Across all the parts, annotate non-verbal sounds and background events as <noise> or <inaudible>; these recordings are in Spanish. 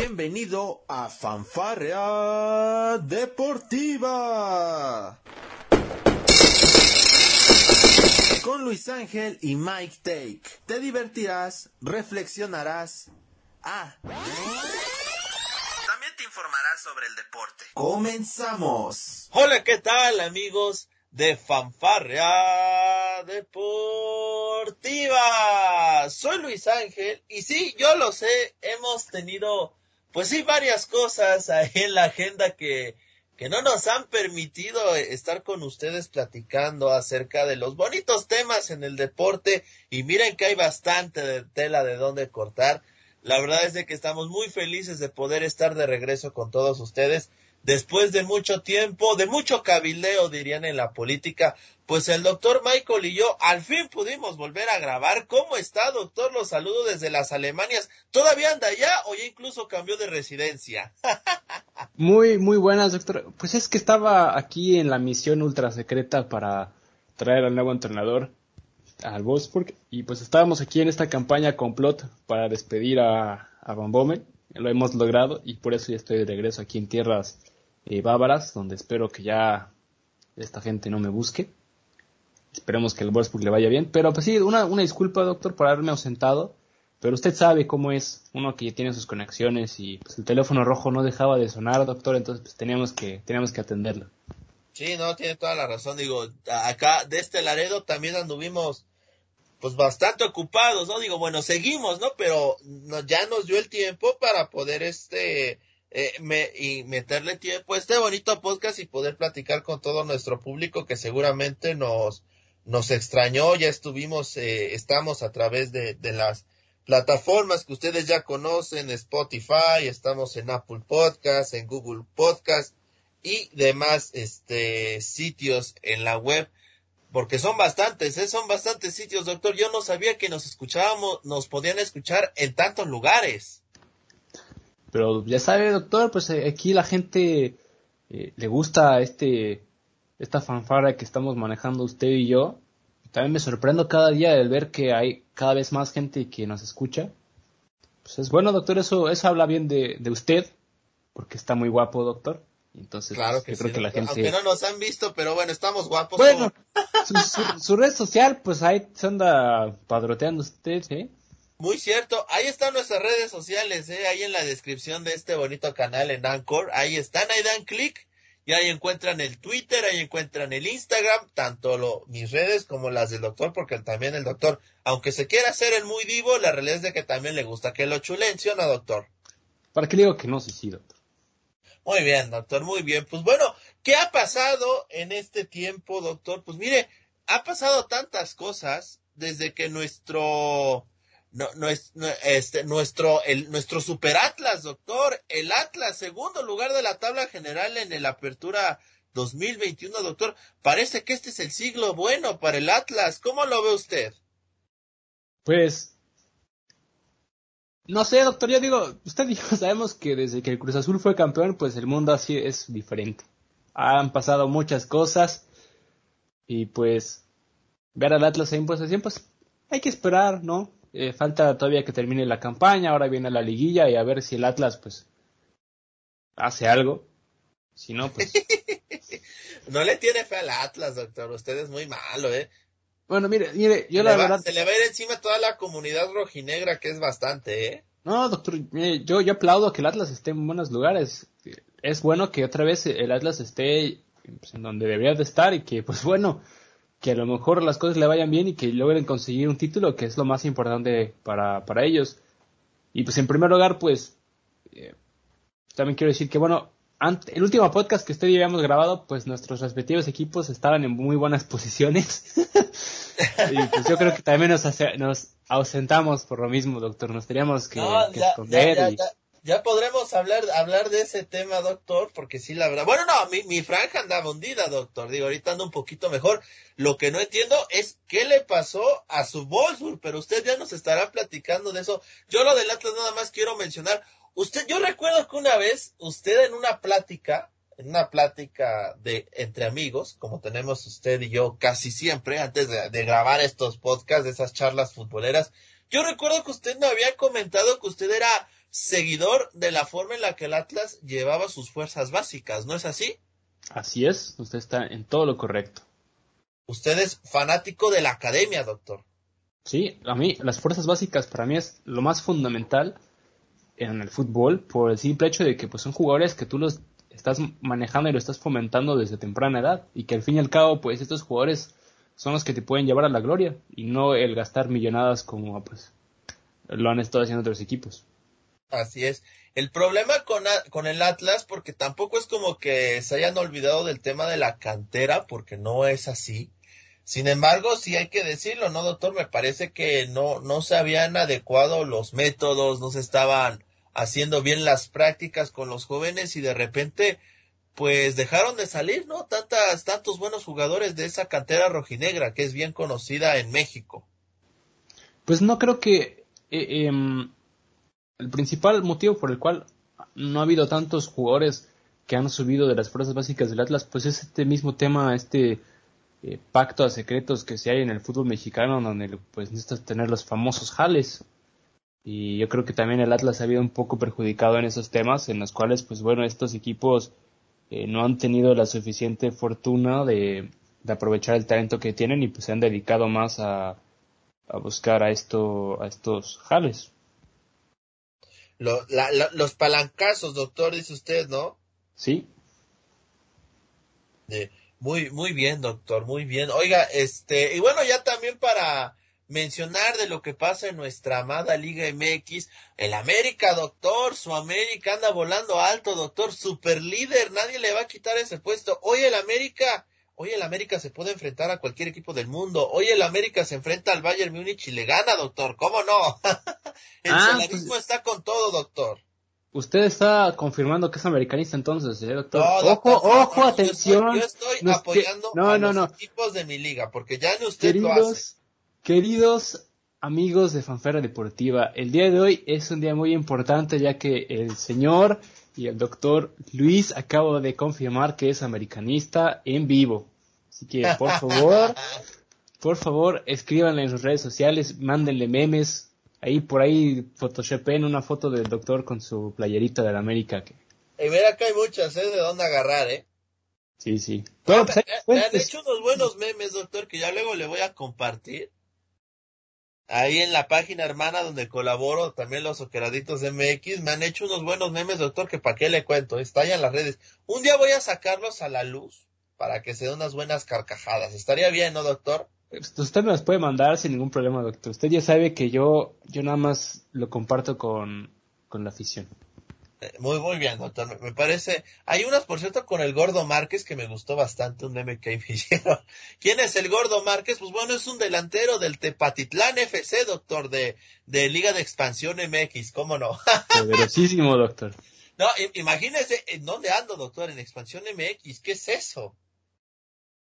Bienvenido a Fanfarrea Deportiva. Con Luis Ángel y Mike Take. Te divertirás, reflexionarás. Ah. También te informarás sobre el deporte. Comenzamos. Hola, ¿qué tal amigos de Fanfarrea Deportiva? Soy Luis Ángel y sí, yo lo sé, hemos tenido pues sí varias cosas ahí en la agenda que que no nos han permitido estar con ustedes platicando acerca de los bonitos temas en el deporte y miren que hay bastante de tela de dónde cortar. La verdad es de que estamos muy felices de poder estar de regreso con todos ustedes después de mucho tiempo, de mucho cabildeo dirían en la política, pues el doctor Michael y yo al fin pudimos volver a grabar. ¿Cómo está, doctor? Los saludo desde las Alemanias. ¿Todavía anda allá o ya incluso cambió de residencia? <laughs> muy, muy buenas, doctor. Pues es que estaba aquí en la misión ultra secreta para traer al nuevo entrenador al Wolfsburg y pues estábamos aquí en esta campaña complot para despedir a, Van Bommel. Lo hemos logrado y por eso ya estoy de regreso aquí en tierras eh, bávaras, donde espero que ya esta gente no me busque. Esperemos que el Wolfsburg le vaya bien. Pero pues sí, una, una disculpa, doctor, por haberme ausentado. Pero usted sabe cómo es uno que tiene sus conexiones y pues el teléfono rojo no dejaba de sonar, doctor, entonces pues teníamos que, teníamos que atenderlo. Sí, no, tiene toda la razón. Digo, acá de este Laredo también anduvimos pues bastante ocupados, ¿no? Digo, bueno, seguimos, ¿no? Pero ya nos dio el tiempo para poder este eh, y meterle tiempo a este bonito podcast y poder platicar con todo nuestro público que seguramente nos nos extrañó, ya estuvimos, eh, estamos a través de, las plataformas que ustedes ya conocen, Spotify, estamos en Apple Podcast, en Google Podcast y demás este sitios en la web porque son bastantes, ¿eh? son bastantes sitios, doctor. Yo no sabía que nos escuchábamos, nos podían escuchar en tantos lugares. Pero ya sabe, doctor, pues eh, aquí la gente eh, le gusta este esta fanfara que estamos manejando usted y yo. También me sorprendo cada día de ver que hay cada vez más gente que nos escucha. Pues es bueno, doctor, eso, eso habla bien de, de usted, porque está muy guapo, doctor. Entonces, claro que creo que la gente... Aunque no nos han visto, pero bueno, estamos guapos. Bueno, <laughs> su, red social, pues ahí se anda padroteando usted, ¿eh? Muy cierto, ahí están nuestras redes sociales, ¿eh? ahí en la descripción de este bonito canal en Anchor, ahí están, ahí dan clic y ahí encuentran el Twitter, ahí encuentran el Instagram, tanto lo, mis redes como las del doctor, porque también el doctor, aunque se quiera hacer el muy divo, la realidad es de que también le gusta que lo chulencio, ¿no, doctor? ¿Para qué digo que no? Sí, sí, doctor. Muy bien, doctor, muy bien. Pues bueno, ¿qué ha pasado en este tiempo, doctor? Pues mire, ha pasado tantas cosas desde que nuestro no, es, este, nuestro, el, nuestro super Atlas, doctor, el Atlas, segundo lugar de la tabla general en el Apertura 2021, doctor. Parece que este es el siglo bueno para el Atlas. ¿Cómo lo ve usted? Pues no sé, doctor, yo digo, usted dijo, <laughs> sabemos que desde que el Cruz Azul fue campeón, pues el mundo así es diferente. Han pasado muchas cosas y pues ver al Atlas en posición, pues hay que esperar, ¿no? Eh, falta todavía que termine la campaña, ahora viene la liguilla y a ver si el Atlas pues hace algo. Si no, pues... <laughs> no le tiene fe al Atlas, doctor, usted es muy malo, ¿eh? Bueno, mire, mire, yo la verdad. Se le va a ir encima toda la comunidad rojinegra, que es bastante, ¿eh? No, doctor, mire, yo, yo aplaudo que el Atlas esté en buenos lugares. Es bueno que otra vez el Atlas esté pues, en donde debería de estar y que, pues bueno, que a lo mejor las cosas le vayan bien y que logren conseguir un título, que es lo más importante para, para ellos. Y pues en primer lugar, pues, eh, también quiero decir que, bueno, el último podcast que usted y yo habíamos grabado, pues nuestros respectivos equipos estaban en muy buenas posiciones. <laughs> y pues yo creo que también nos, nos ausentamos por lo mismo, doctor. Nos teníamos que, esconder. Ya, podremos hablar, hablar de ese tema, doctor, porque sí, la verdad. Bueno, no, mi, mi franja andaba hundida, doctor. Digo, ahorita ando un poquito mejor. Lo que no entiendo es qué le pasó a su Bolsur, pero usted ya nos estará platicando de eso. Yo lo del Atlas nada más quiero mencionar Usted, yo recuerdo que una vez usted en una plática, en una plática de entre amigos, como tenemos usted y yo casi siempre, antes de, grabar estos podcasts, de esas charlas futboleras, yo recuerdo que usted me había comentado que usted era seguidor de la forma en la que el Atlas llevaba sus fuerzas básicas, ¿no es así? Así es, usted está en todo lo correcto. Usted es fanático de la academia, doctor. Sí, a mí las fuerzas básicas para mí es lo más fundamental en el fútbol por el simple hecho de que pues son jugadores que tú los estás manejando y lo estás fomentando desde temprana edad y que al fin y al cabo pues estos jugadores son los que te pueden llevar a la gloria y no el gastar millonadas como pues lo han estado haciendo otros equipos. Así es. El problema con, con el Atlas, porque tampoco es como que se hayan olvidado del tema de la cantera, porque no es así. Sin embargo, sí hay que decirlo, ¿no, doctor? Me parece que no, no se habían adecuado los métodos, no se estaban haciendo bien las prácticas con los jóvenes y de repente, pues dejaron de salir, ¿no? Tantas, tantos buenos jugadores de esa cantera rojinegra que es bien conocida en México. Pues no creo que eh, em, el principal motivo por el cual no ha habido tantos jugadores que han subido de las fuerzas básicas del Atlas, pues es este mismo tema, este eh, pacto a secretos que se hay en el fútbol mexicano, donde pues necesitas tener los famosos jales. Y yo creo que también el Atlas ha habido un poco perjudicado en esos temas, en los cuales, pues bueno, estos equipos eh, no han tenido la suficiente fortuna de, de, aprovechar el talento que tienen y pues se han dedicado más a, a buscar a, esto, a estos jales. Lo, la, la, los palancazos, doctor, dice usted, ¿no? Sí. Muy, muy bien, doctor, muy bien. Oiga, este, y bueno, ya también para mencionar de lo que pasa en nuestra amada Liga MX, el América, doctor, su América anda volando alto, doctor, super líder, nadie le va a quitar ese puesto. Hoy el América, hoy el América se puede enfrentar a cualquier equipo del mundo. Hoy el América se enfrenta al Bayern Múnich y le gana, doctor, ¿cómo no? <laughs> el ah, solarismo pues... está con todo, doctor. Usted está confirmando que es americanista entonces, ¿eh, doctor? No, doctor ojo, no, ojo, no, atención. Yo estoy, yo estoy apoyando no, a no, los equipos de mi liga, porque ya ni usted queridos, lo hace. Queridos amigos de Fanfera Deportiva, el día de hoy es un día muy importante ya que el señor y el doctor Luis acabo de confirmar que es americanista en vivo. Así que, por favor, <laughs> por favor, escríbanle en sus redes sociales, mándenle memes, ahí por ahí photoshopen una foto del doctor con su playerita de la América. Que... Y mira que hay muchas, ¿eh? De dónde agarrar, ¿eh? Sí, sí. Bueno, pues, me, me, han hecho unos buenos memes, doctor, que ya luego le voy a compartir. Ahí en la página hermana donde colaboro, también los Oqueraditos MX, me han hecho unos buenos memes, doctor, que para qué le cuento, en las redes. Un día voy a sacarlos a la luz para que se den unas buenas carcajadas. Estaría bien, ¿no, doctor? Usted me las puede mandar sin ningún problema, doctor. Usted ya sabe que yo, yo nada más lo comparto con, con la afición. Muy, muy bien, doctor. Me parece. Hay unas, por cierto, con el Gordo Márquez que me gustó bastante, un meme que me <laughs> hicieron. ¿Quién es el Gordo Márquez? Pues bueno, es un delantero del Tepatitlán FC, doctor, de, de Liga de Expansión MX, ¿cómo no? <laughs> Poderosísimo, doctor. No, imagínese en dónde ando, doctor, en Expansión MX. ¿Qué es eso?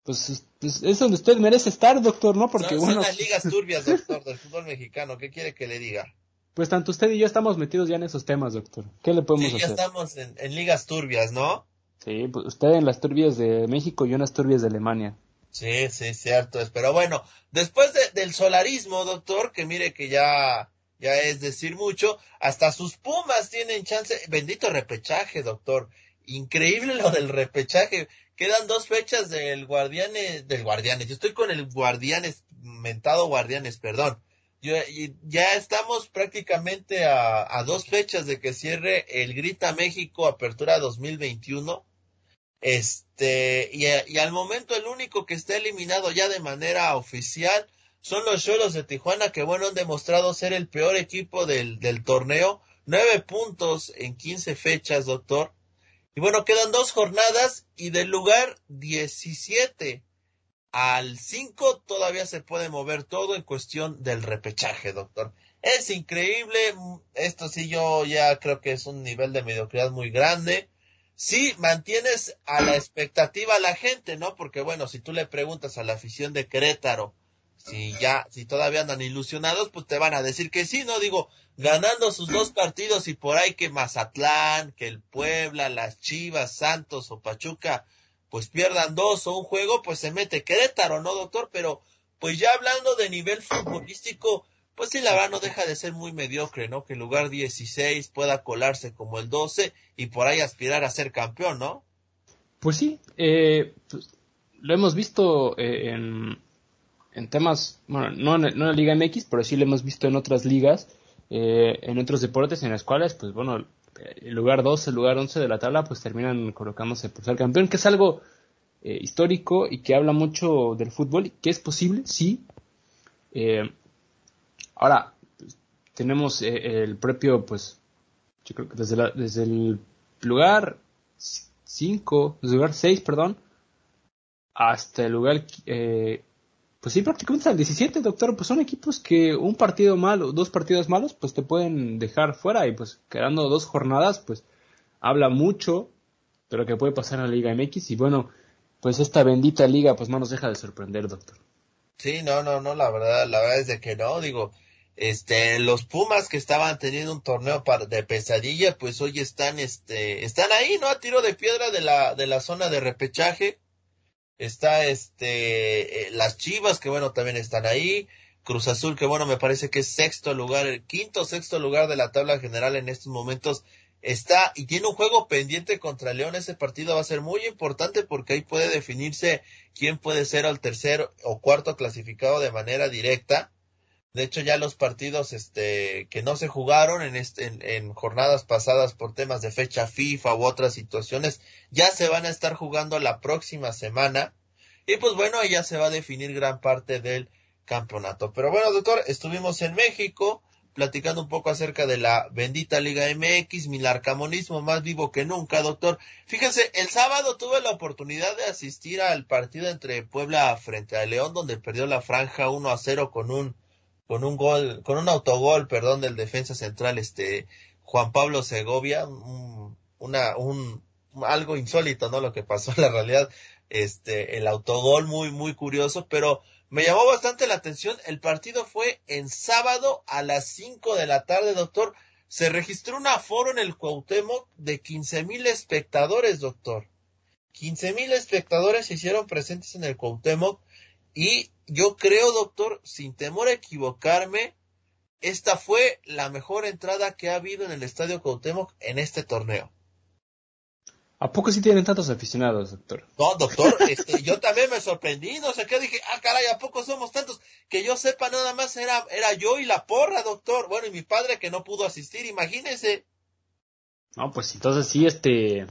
Pues, pues, es donde usted merece estar, doctor, ¿no? Porque no, bueno. Son las ligas <laughs> turbias, doctor, del fútbol mexicano. ¿Qué quiere que le diga? Pues tanto usted y yo estamos metidos ya en esos temas, doctor. ¿Qué le podemos sí, hacer? ya estamos en, en, ligas turbias, ¿no? Sí, pues usted en las turbias de México y yo en las turbias de Alemania. Sí, sí, cierto es. Pero bueno, después de, del solarismo, doctor, que mire que ya, ya es decir mucho, hasta sus pumas tienen chance. Bendito repechaje, doctor. Increíble lo del repechaje. Quedan dos fechas del Guardianes, del Guardianes. Yo estoy con el Guardianes, mentado Guardianes, perdón. Yo, ya estamos prácticamente a, dos fechas de que cierre el Grita México Apertura 2021. Este, y, y al momento el único que está eliminado ya de manera oficial son los Cholos de Tijuana, que bueno, han demostrado ser el peor equipo del, torneo. Nueve puntos en quince fechas, doctor. Y bueno, quedan dos jornadas y del lugar 17 al 5 todavía se puede mover todo en cuestión del repechaje, doctor. Es increíble, esto sí yo ya creo que es un nivel de mediocridad muy grande. Sí, mantienes a la expectativa a la gente, ¿no? Porque bueno, si tú le preguntas a la afición de Querétaro, si ya, si todavía andan ilusionados, pues te van a decir que sí, ¿no? Digo, ganando sus dos partidos y por ahí que Mazatlán, que el Puebla, las Chivas, Santos o Pachuca, pues pierdan dos o un juego, pues se mete Querétaro, ¿no, doctor? Pero, pues ya hablando de nivel futbolístico, pues sí, la verdad no deja de ser muy mediocre, ¿no? Que el lugar 16 pueda colarse como el 12 y por ahí aspirar a ser campeón, ¿no? Pues sí, eh, pues, lo hemos visto eh, en, en temas, bueno, no en, la Liga MX, pero sí lo hemos visto en otras ligas, eh, en otros deportes en las cuales, pues bueno, el lugar 12, el lugar 11 de la tabla, pues terminan colocándose por ser campeón, que es algo eh, histórico y que habla mucho del fútbol, que es posible, sí. Eh, ahora, pues, tenemos eh, el propio, pues, yo creo que desde, la, desde el lugar 5, desde el lugar 6, perdón, hasta el lugar, eh, pues sí, prácticamente el 17, doctor, pues son equipos que un partido malo, dos partidos malos, pues te pueden dejar fuera y pues quedando dos jornadas, pues habla mucho de lo que puede pasar en la Liga MX y bueno, pues esta bendita liga pues no nos deja de sorprender, doctor. Sí, no, no, no, la verdad, la verdad es de que no, digo, este, los Pumas que estaban teniendo un torneo de pesadilla, pues hoy están, este, están ahí, ¿no? A tiro de piedra de la, de la zona de repechaje. Está, este, eh, las Chivas, que bueno, también están ahí. Cruz Azul, que bueno, me parece que es sexto lugar, el quinto sexto lugar de la tabla general en estos momentos está y tiene un juego pendiente contra León. Ese partido va a ser muy importante porque ahí puede definirse quién puede ser el tercer o cuarto clasificado de manera directa. De hecho, ya los partidos este, que no se jugaron en, este, jornadas pasadas por temas de fecha FIFA u otras situaciones, ya se van a estar jugando la próxima semana. Y pues bueno, ya se va a definir gran parte del campeonato. Pero bueno, doctor, estuvimos en México platicando un poco acerca de la bendita Liga MX, mi larcamonismo más vivo que nunca, doctor. Fíjense, el sábado tuve la oportunidad de asistir al partido entre Puebla frente a León, donde perdió la franja 1 a 0 con un con un gol, con un autogol, perdón, del defensa central, este, Juan Pablo Segovia, un, una, un, algo insólito, ¿no? Lo que pasó en <laughs> la realidad, este, el autogol muy, muy curioso, pero me llamó bastante la atención, el partido fue en sábado a las 5 de la tarde, doctor, se registró un aforo en el Cuauhtémoc de 15 mil espectadores, doctor. 15 mil espectadores se hicieron presentes en el Cuauhtémoc y yo creo, doctor, sin temor a equivocarme, esta fue la mejor entrada que ha habido en el Estadio Cuauhtémoc en este torneo. ¿A poco sí tienen tantos aficionados, doctor? No, doctor, <laughs> este, yo también me sorprendí, no sé qué, dije, ah, caray, ¿a poco somos tantos? Que yo sepa, nada más era, era yo y la porra, doctor. Bueno, y mi padre que no pudo asistir, imagínese. No, pues entonces sí, este,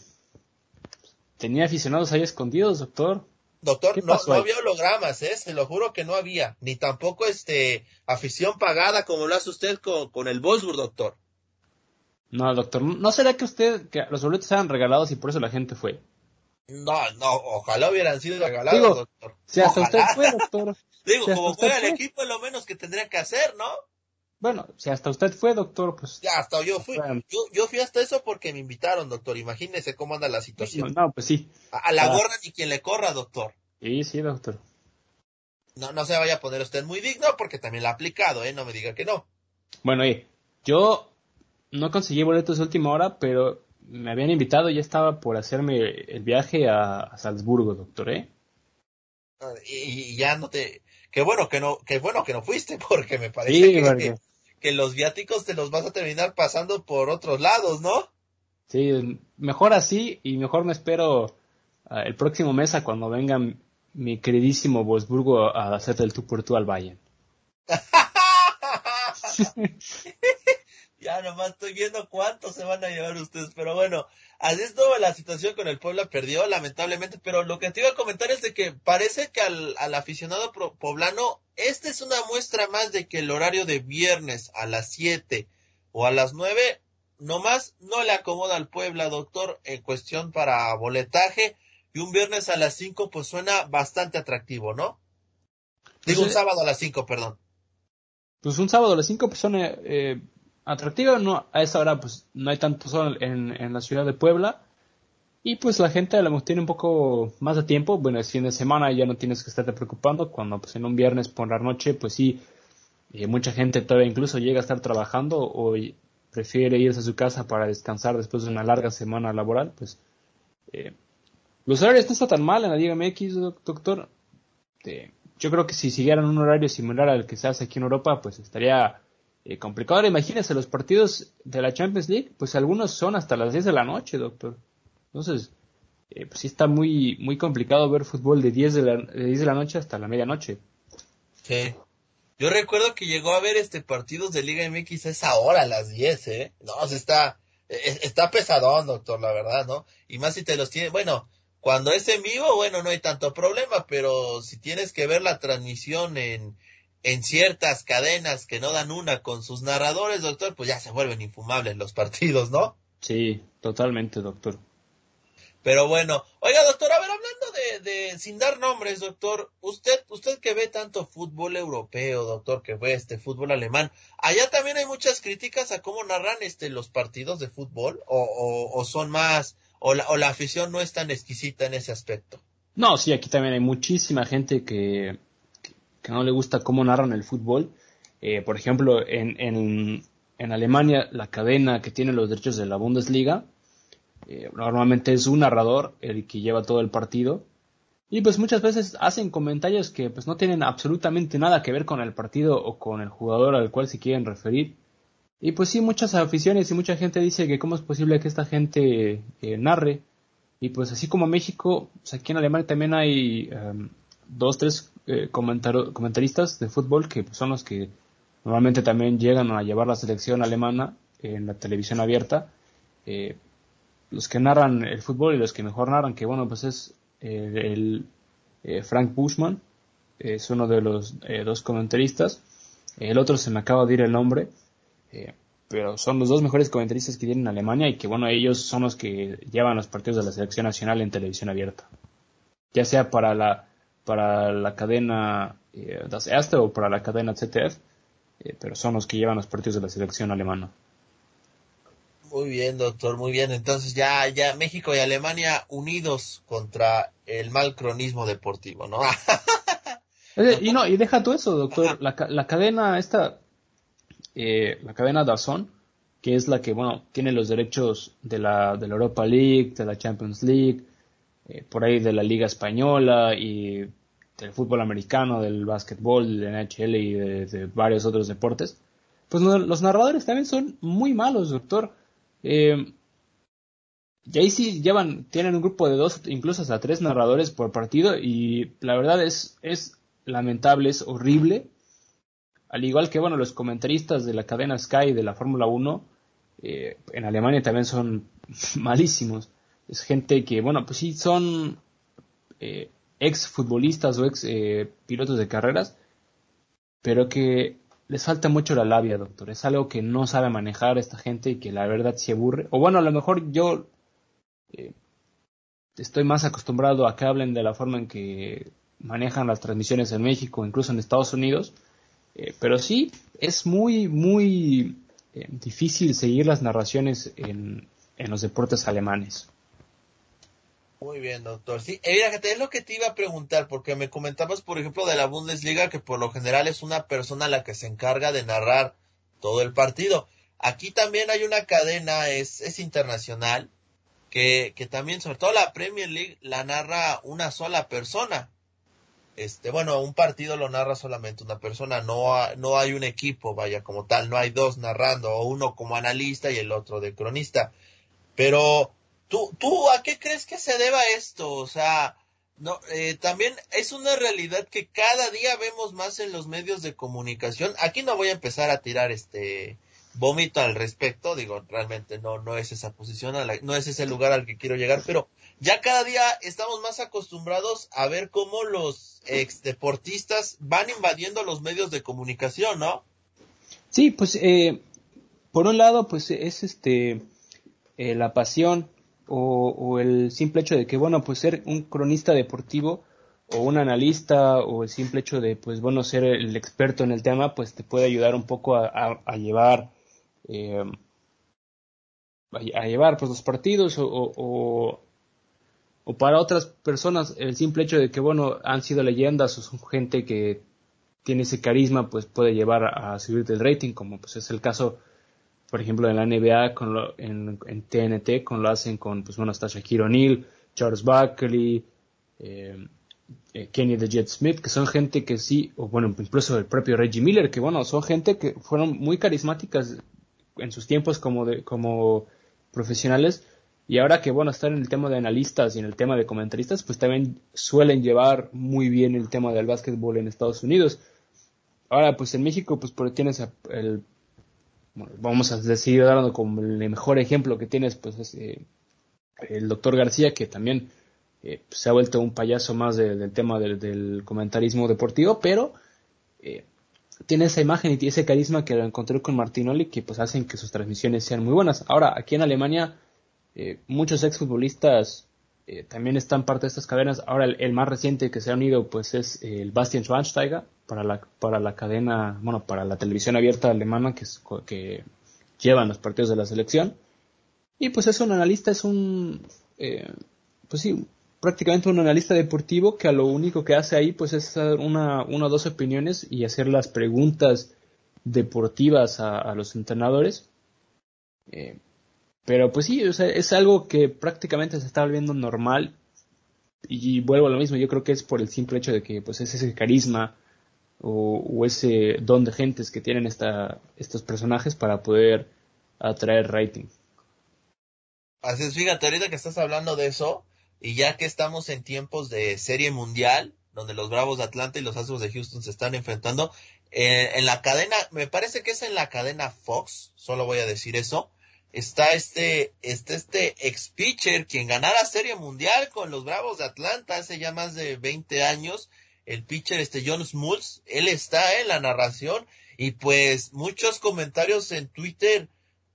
tenía aficionados ahí escondidos, doctor. Doctor, no, no, había hologramas, ¿eh? Se lo juro que no había. Ni tampoco este afición pagada como lo hace usted con, con el Wolfsburg, doctor. No, doctor, ¿no será que usted, que los boletos eran regalados y por eso la gente fue? No, no, ojalá hubieran sido regalados, Digo, doctor. Si hasta usted fue, doctor. <laughs> Digo, si como fuera el equipo es lo menos que tendría que hacer, ¿no? Bueno, si hasta usted fue, doctor, pues... Ya, hasta yo fui. Yo, yo fui hasta eso porque me invitaron, doctor. Imagínese cómo anda la situación. no, pues sí. A, a la Ah. gorra ni quien le corra, doctor. Sí, sí, doctor. No, no se vaya a poner usted muy digno porque también la ha aplicado, ¿eh? No me diga que no. Bueno, oye, yo no conseguí boletos de última hora, pero me habían invitado y ya estaba por hacerme el viaje a, a Salzburgo, doctor, ¿eh? Ah, Y, y ya no te... Qué bueno que no, qué bueno que no fuiste <laughs> porque me parece Sí, que, porque- que los viáticos te los vas a terminar pasando por otros lados, ¿no? Sí, mejor así y mejor me espero ah, el próximo mes a cuando venga mi queridísimo Wolfsburgo a hacer el tú por tú al Bayern. <laughs> <laughs> ya nomás estoy viendo cuántos se van a llevar ustedes, pero bueno, así estuvo la situación con el Puebla, perdió lamentablemente, pero lo que te iba a comentar es de que parece que al, al aficionado pro- poblano, esta es una muestra más de que el horario de viernes a las 7 o a las 9, nomás no le acomoda al Puebla, doctor, en cuestión para boletaje, y un viernes a las 5 pues suena bastante atractivo, ¿no? Digo, un Pues, eh, sábado a las 5, perdón. Pues un sábado a las 5 pues son eh, atractivas, no, a esa hora pues no hay tanto sol en, en la ciudad de Puebla. Y pues la gente a mejor tiene un poco más de tiempo, bueno, es fin de semana y ya no tienes que estarte preocupando, cuando pues en un viernes por la noche pues sí, eh, mucha gente todavía incluso llega a estar trabajando o prefiere irse a su casa para descansar después de una larga semana laboral, pues eh, los horarios no está tan mal en la Liga MX, doc- doctor. Eh, yo creo que si siguieran un horario similar al que se hace aquí en Europa, pues estaría eh, complicado. Ahora imagínense, los partidos de la Champions League, pues algunos son hasta las 10 de la noche, doctor. Entonces, eh, pues sí está muy, muy complicado ver fútbol de 10 de, la, de 10 de la noche hasta la medianoche. Sí. Yo recuerdo que llegó a ver este partidos de Liga MX a esa hora, a las 10, ¿eh? No, se está, e, está pesadón, doctor, la verdad, ¿no? Y más si te los tiene, bueno, cuando es en vivo, bueno, no hay tanto problema, pero si tienes que ver la transmisión en, en ciertas cadenas que no dan una con sus narradores, doctor, pues ya se vuelven infumables los partidos, ¿no? Sí, totalmente, doctor. Pero bueno, oiga, doctor, a ver, hablando de, de, sin dar nombres, doctor, usted, usted que ve tanto fútbol europeo, doctor, que ve este fútbol alemán, allá también hay muchas críticas a cómo narran este los partidos de fútbol, o, o, o son más, o la, o la afición no es tan exquisita en ese aspecto. No, sí, aquí también hay muchísima gente que, que no le gusta cómo narran el fútbol. Eh, por ejemplo, en, en, en Alemania, la cadena que tiene los derechos de la Bundesliga, eh, normalmente es un narrador el que lleva todo el partido. Y pues muchas veces hacen comentarios que pues no tienen absolutamente nada que ver con el partido o con el jugador al cual se quieren referir. Y pues sí, muchas aficiones y mucha gente dice que cómo es posible que esta gente eh, narre. Y pues así como México, pues aquí en Alemania también hay um, dos, tres eh, comentaristas de fútbol que pues, son los que normalmente también llegan a llevar la selección alemana en la televisión abierta. Eh, los que narran el fútbol y los que mejor narran, que bueno, pues es eh, el eh, Frank Bushman, es uno de los dos comentaristas. El otro se me acaba de ir el nombre, pero son los dos mejores comentaristas que tienen en Alemania y que bueno, ellos son los que llevan los partidos de la selección nacional en televisión abierta. Ya sea para la, para la cadena Das Erste o para la cadena ZDF, pero son los que llevan los partidos de la selección alemana. Muy bien, doctor, muy bien. Entonces ya, ya México y Alemania unidos contra el mal cronismo deportivo, ¿no? <laughs> y no, y deja tú eso, doctor. La, la cadena esta, eh, la cadena Dazón, que es la que, bueno, tiene los derechos de la, de la Europa League, de la Champions League, eh, por ahí de la Liga Española y del fútbol americano, del básquetbol, del NHL y de, varios otros deportes. Pues los narradores también son muy malos, doctor eh, y ahí sí llevan, tienen un grupo de dos, incluso hasta tres narradores por partido y la verdad es, es lamentable, es horrible. Al igual que, bueno, los comentaristas de la cadena Sky de la Fórmula 1, eh, en Alemania también son <laughs> malísimos. Es gente que, bueno, pues sí, son eh, ex futbolistas o ex eh, pilotos de carreras, pero que les falta mucho la labia, doctor. Es algo que no sabe manejar esta gente y que la verdad se aburre. O bueno, a lo mejor yo eh, estoy más acostumbrado a que hablen de la forma en que manejan las transmisiones en México, incluso en Estados Unidos. Eh, pero sí, es muy, muy eh, difícil seguir las narraciones en, en los deportes alemanes. Muy bien, doctor. Sí, eh, es lo que te iba a preguntar, porque me comentabas, por ejemplo, de la Bundesliga, que por lo general es una persona la que se encarga de narrar todo el partido. Aquí también hay una cadena, es, es internacional, que, que también, sobre todo la Premier League, la narra una sola persona. Este, bueno, un partido lo narra solamente una persona, no, no hay un equipo, vaya, como tal, no hay dos narrando, uno como analista y el otro de cronista. Pero ¿Tú, ¿Tú a qué crees que se deba esto? O sea, no, eh, también es una realidad que cada día vemos más en los medios de comunicación. Aquí no voy a empezar a tirar este vómito al respecto, digo, realmente no, no es esa posición, no es ese lugar al que quiero llegar, pero ya cada día estamos más acostumbrados a ver cómo los ex deportistas van invadiendo los medios de comunicación, ¿no? Sí, pues eh, por un lado, pues es este eh, la pasión o, el simple hecho de que, bueno, pues ser un cronista deportivo o un analista o el simple hecho de, pues bueno, ser el experto en el tema, pues te puede ayudar un poco a, llevar, eh, a, llevar pues los partidos o, o, o, para otras personas el simple hecho de que, bueno, han sido leyendas o son gente que tiene ese carisma, pues puede llevar a subir el rating, como pues es el caso por ejemplo, en la NBA, con lo, en, en, TNT, con lo hacen con, pues bueno, está Shaquille O'Neal, Charles Barkley, eh, eh, Kenny de Jet Smith, que son gente que sí, o bueno, incluso el propio Reggie Miller, que bueno, son gente que fueron muy carismáticas en sus tiempos como, de, como profesionales, y ahora que bueno, están en el tema de analistas y en el tema de comentaristas, pues también suelen llevar muy bien el tema del básquetbol en Estados Unidos. Ahora, pues en México, pues por tienes el, vamos a decir, dando como el mejor ejemplo que tienes, pues es eh, el doctor García, que también eh, se ha vuelto un payaso más del tema del, comentarismo deportivo, pero eh, tiene esa imagen y ese carisma que lo encontré con Martinoli que pues hacen que sus transmisiones sean muy buenas. Ahora, aquí en Alemania, muchos exfutbolistas eh, también están parte de estas cadenas. Ahora, el, más reciente que se ha unido pues es el Bastian Schweinsteiger para la, para la cadena, bueno, para la televisión abierta alemana que, que llevan los partidos de la selección. Y pues es un analista, es un, eh, pues sí, prácticamente un analista deportivo que a lo único que hace ahí pues es dar una, una o dos opiniones y hacer las preguntas deportivas a, los entrenadores. Eh, pero pues sí, es algo que prácticamente se está volviendo normal y vuelvo a lo mismo, yo creo que es por el simple hecho de que pues es ese carisma o, ese don de gentes que tienen esta, estos personajes para poder atraer rating. Así es, fíjate, ahorita que estás hablando de eso, y ya que estamos en tiempos de serie mundial, donde los Bravos de Atlanta y los Astros de Houston se están enfrentando, eh, en la cadena, me parece que es en la cadena Fox, solo voy a decir eso, está este, este, ex pitcher quien ganara serie mundial con los Bravos de Atlanta hace ya más de 20 años, el pitcher este John Smulls, él está en la narración y pues muchos comentarios en Twitter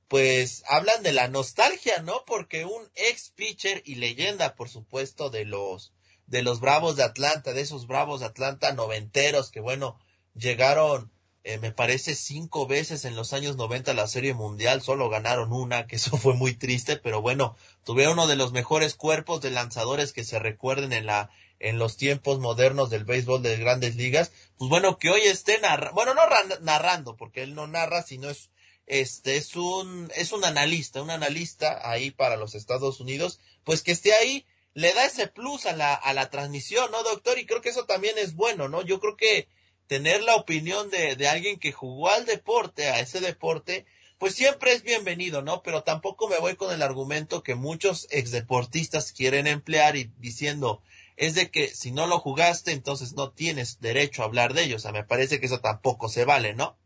pues hablan de la nostalgia, ¿no? Porque un ex pitcher y leyenda, por supuesto, de los de los Bravos de Atlanta, de esos Bravos de Atlanta noventeros que bueno, llegaron eh, me parece cinco veces en los años 90 a la Serie Mundial, solo ganaron una, que <laughs> eso fue muy triste, pero bueno, tuvieron uno de los mejores cuerpos de lanzadores que se recuerden en la en los tiempos modernos del béisbol de grandes ligas, pues bueno, que hoy esté narrando, bueno, no narrando, porque él no narra, sino es este es un, es un analista, un analista ahí para los Estados Unidos, pues que esté ahí, le da ese plus a la, a la transmisión, ¿no, doctor? Y creo que eso también es bueno, ¿no? Yo creo que tener la opinión de, alguien que jugó al deporte, a ese deporte, pues siempre es bienvenido, ¿no? Pero tampoco me voy con el argumento que muchos exdeportistas quieren emplear y diciendo, es de que si no lo jugaste, entonces no tienes derecho a hablar de ello. O sea, me parece que eso tampoco se vale, ¿no?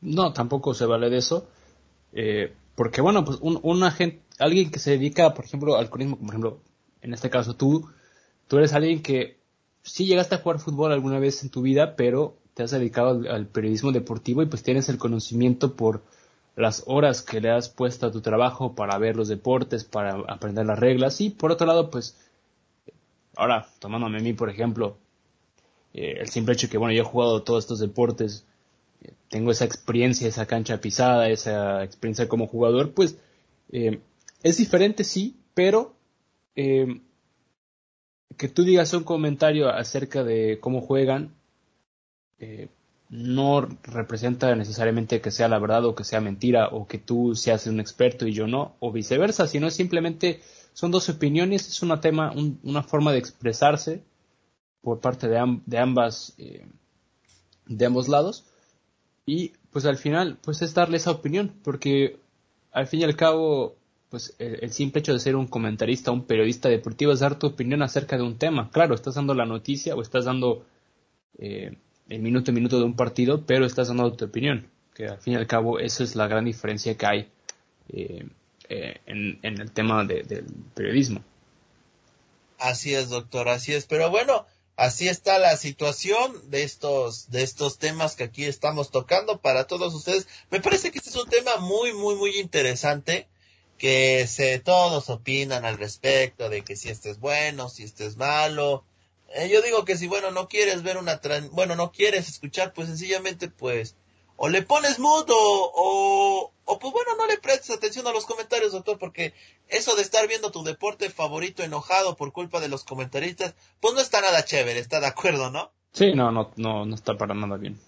No, tampoco se vale de eso. Eh, porque bueno, pues un, alguien que se dedica, por ejemplo, al turismo, por ejemplo, en este caso tú, tú eres alguien que sí llegaste a jugar fútbol alguna vez en tu vida, pero te has dedicado al, periodismo deportivo y pues tienes el conocimiento por las horas que le has puesto a tu trabajo para ver los deportes, para aprender las reglas. Y por otro lado, pues ahora, tomándome a mí, por ejemplo, eh, el simple hecho que, bueno, yo he jugado todos estos deportes tengo esa experiencia, esa cancha pisada, esa experiencia como jugador, pues eh, es diferente, sí, pero eh, que tú digas un comentario acerca de cómo juegan eh, no representa necesariamente que sea la verdad o que sea mentira o que tú seas un experto y yo no, o viceversa, sino simplemente son dos opiniones, es una tema, una forma de expresarse por parte de, ambas, de ambos lados. Y pues al final, pues es darle esa opinión, porque al fin y al cabo, pues el, simple hecho de ser un comentarista, un periodista deportivo es dar tu opinión acerca de un tema. Claro, estás dando la noticia o estás dando eh, el minuto a minuto de un partido, pero estás dando tu opinión, que al fin y al cabo esa es la gran diferencia que hay eh, eh, en, en, el tema del periodismo. Así es, doctor, así es. Pero bueno, así está la situación de estos, de estos temas que aquí estamos tocando para todos ustedes. Me parece que este es un tema muy, muy, muy interesante que se, todos opinan al respecto de que si este es bueno, si este es malo. Eh, yo digo que si, bueno, no quieres ver una, bueno, no quieres escuchar, pues sencillamente, pues, o le pones mudo o, o pues bueno, no le prestes atención a los comentarios, doctor, porque eso de estar viendo tu deporte favorito enojado por culpa de los comentaristas, pues no está nada chévere, ¿está de acuerdo, no? Sí, no, no, no, no está para nada bien.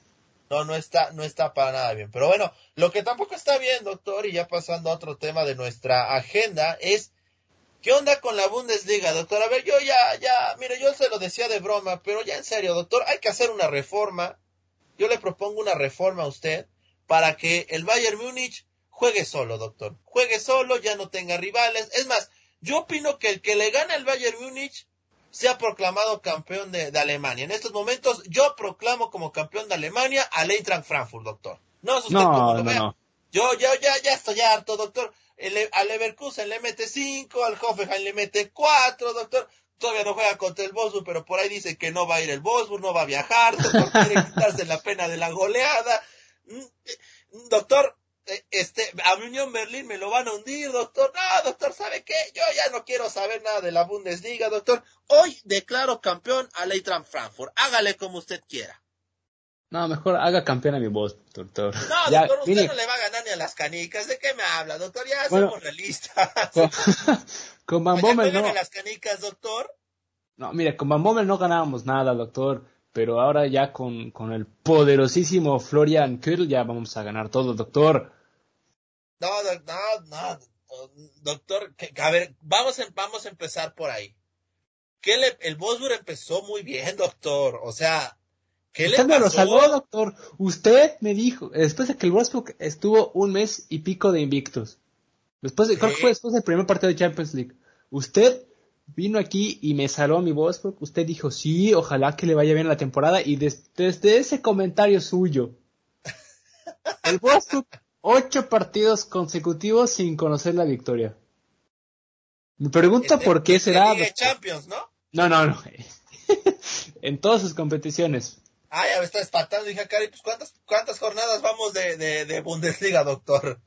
No, no está, no está para nada bien. Pero bueno, lo que tampoco está bien, doctor, y ya pasando a otro tema de nuestra agenda, es ¿Qué onda con la Bundesliga, doctor? A ver, yo ya, ya, mire, yo se lo decía de broma, pero ya en serio, doctor, hay que hacer una reforma. Yo le propongo una reforma a usted para que el Bayern Múnich juegue solo, doctor. Juegue solo, ya no tenga rivales. Es más, yo opino que el que le gana el Bayern Múnich sea proclamado campeón de, Alemania. En estos momentos, yo proclamo como campeón de Alemania al Eintracht Frankfurt, doctor. No, usted no, no, no. Yo, ya, ya, ya estoy harto, doctor. El, al Leverkusen le mete 5, al Hoffenheim le mete 4, doctor. Todavía no juega contra el Wolfsburg, pero por ahí dice que no va a ir el Wolfsburg, no va a viajar, doctor, quiere <laughs> quitarse la pena de la goleada. Mm, eh, doctor, este, a Unión Berlín me lo van a hundir, doctor. No, doctor, ¿sabe qué? Yo ya no quiero saber nada de la Bundesliga, doctor. Hoy declaro campeón a Eintracht Frankfurt. Hágale como usted quiera. No, mejor haga campeón a mi voz, doctor. No, doctor, usted no le va a ganar ni a las canicas. ¿De qué me habla, doctor? Ya somos realistas. <laughs> <laughs> Con, Van Bommel no. las canicas, doctor? No, mire, con Van Bommel no ganábamos nada, doctor. Pero ahora ya con, con el poderosísimo Florian Kürl ya vamos a ganar todo, doctor. No, no, no, doctor, a ver, vamos, a, vamos a empezar por ahí. Que el Bosburg empezó muy bien, doctor. O sea, ¿qué Usted me lo salvó, doctor. Usted me dijo, después de que el Wolfsburg estuvo un mes y pico de invictos. Después de, creo que fue después del primer partido de Champions League. Usted vino aquí y me salvó mi porque usted dijo, sí, ojalá que le vaya bien la temporada y desde ese comentario suyo, el ocho partidos consecutivos sin conocer la victoria. Me pregunta por qué será... Champions, ¿no? No, no, no. <laughs> en todas sus competiciones. Ah, ya me está espantando. Dije, Cari, pues ¿cuántas, cuántas jornadas vamos de, de, de Bundesliga, doctor?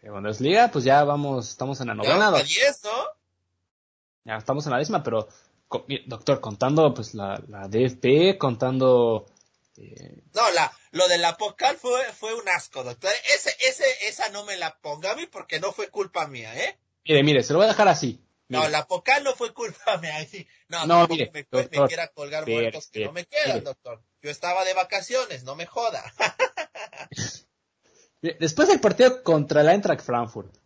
De Bundesliga, pues ya vamos, estamos en la novena. Ya, 10, ¿no? ya estamos en la décima, pero doctor, contando pues la, la DFP, contando eh... No, la, lo de la Pocal fue, fue un asco, doctor. Ese, ese, esa no me la ponga a mí porque no fue culpa mía, ¿eh? Mire, mire, se lo voy a dejar así. No, la Pocal no fue culpa mía. No, no mire, me, me, quiera colgar muertos que no me quedan, doctor. Yo estaba de vacaciones, no me joda. <laughs> Después del partido contra la Eintracht Frankfurt,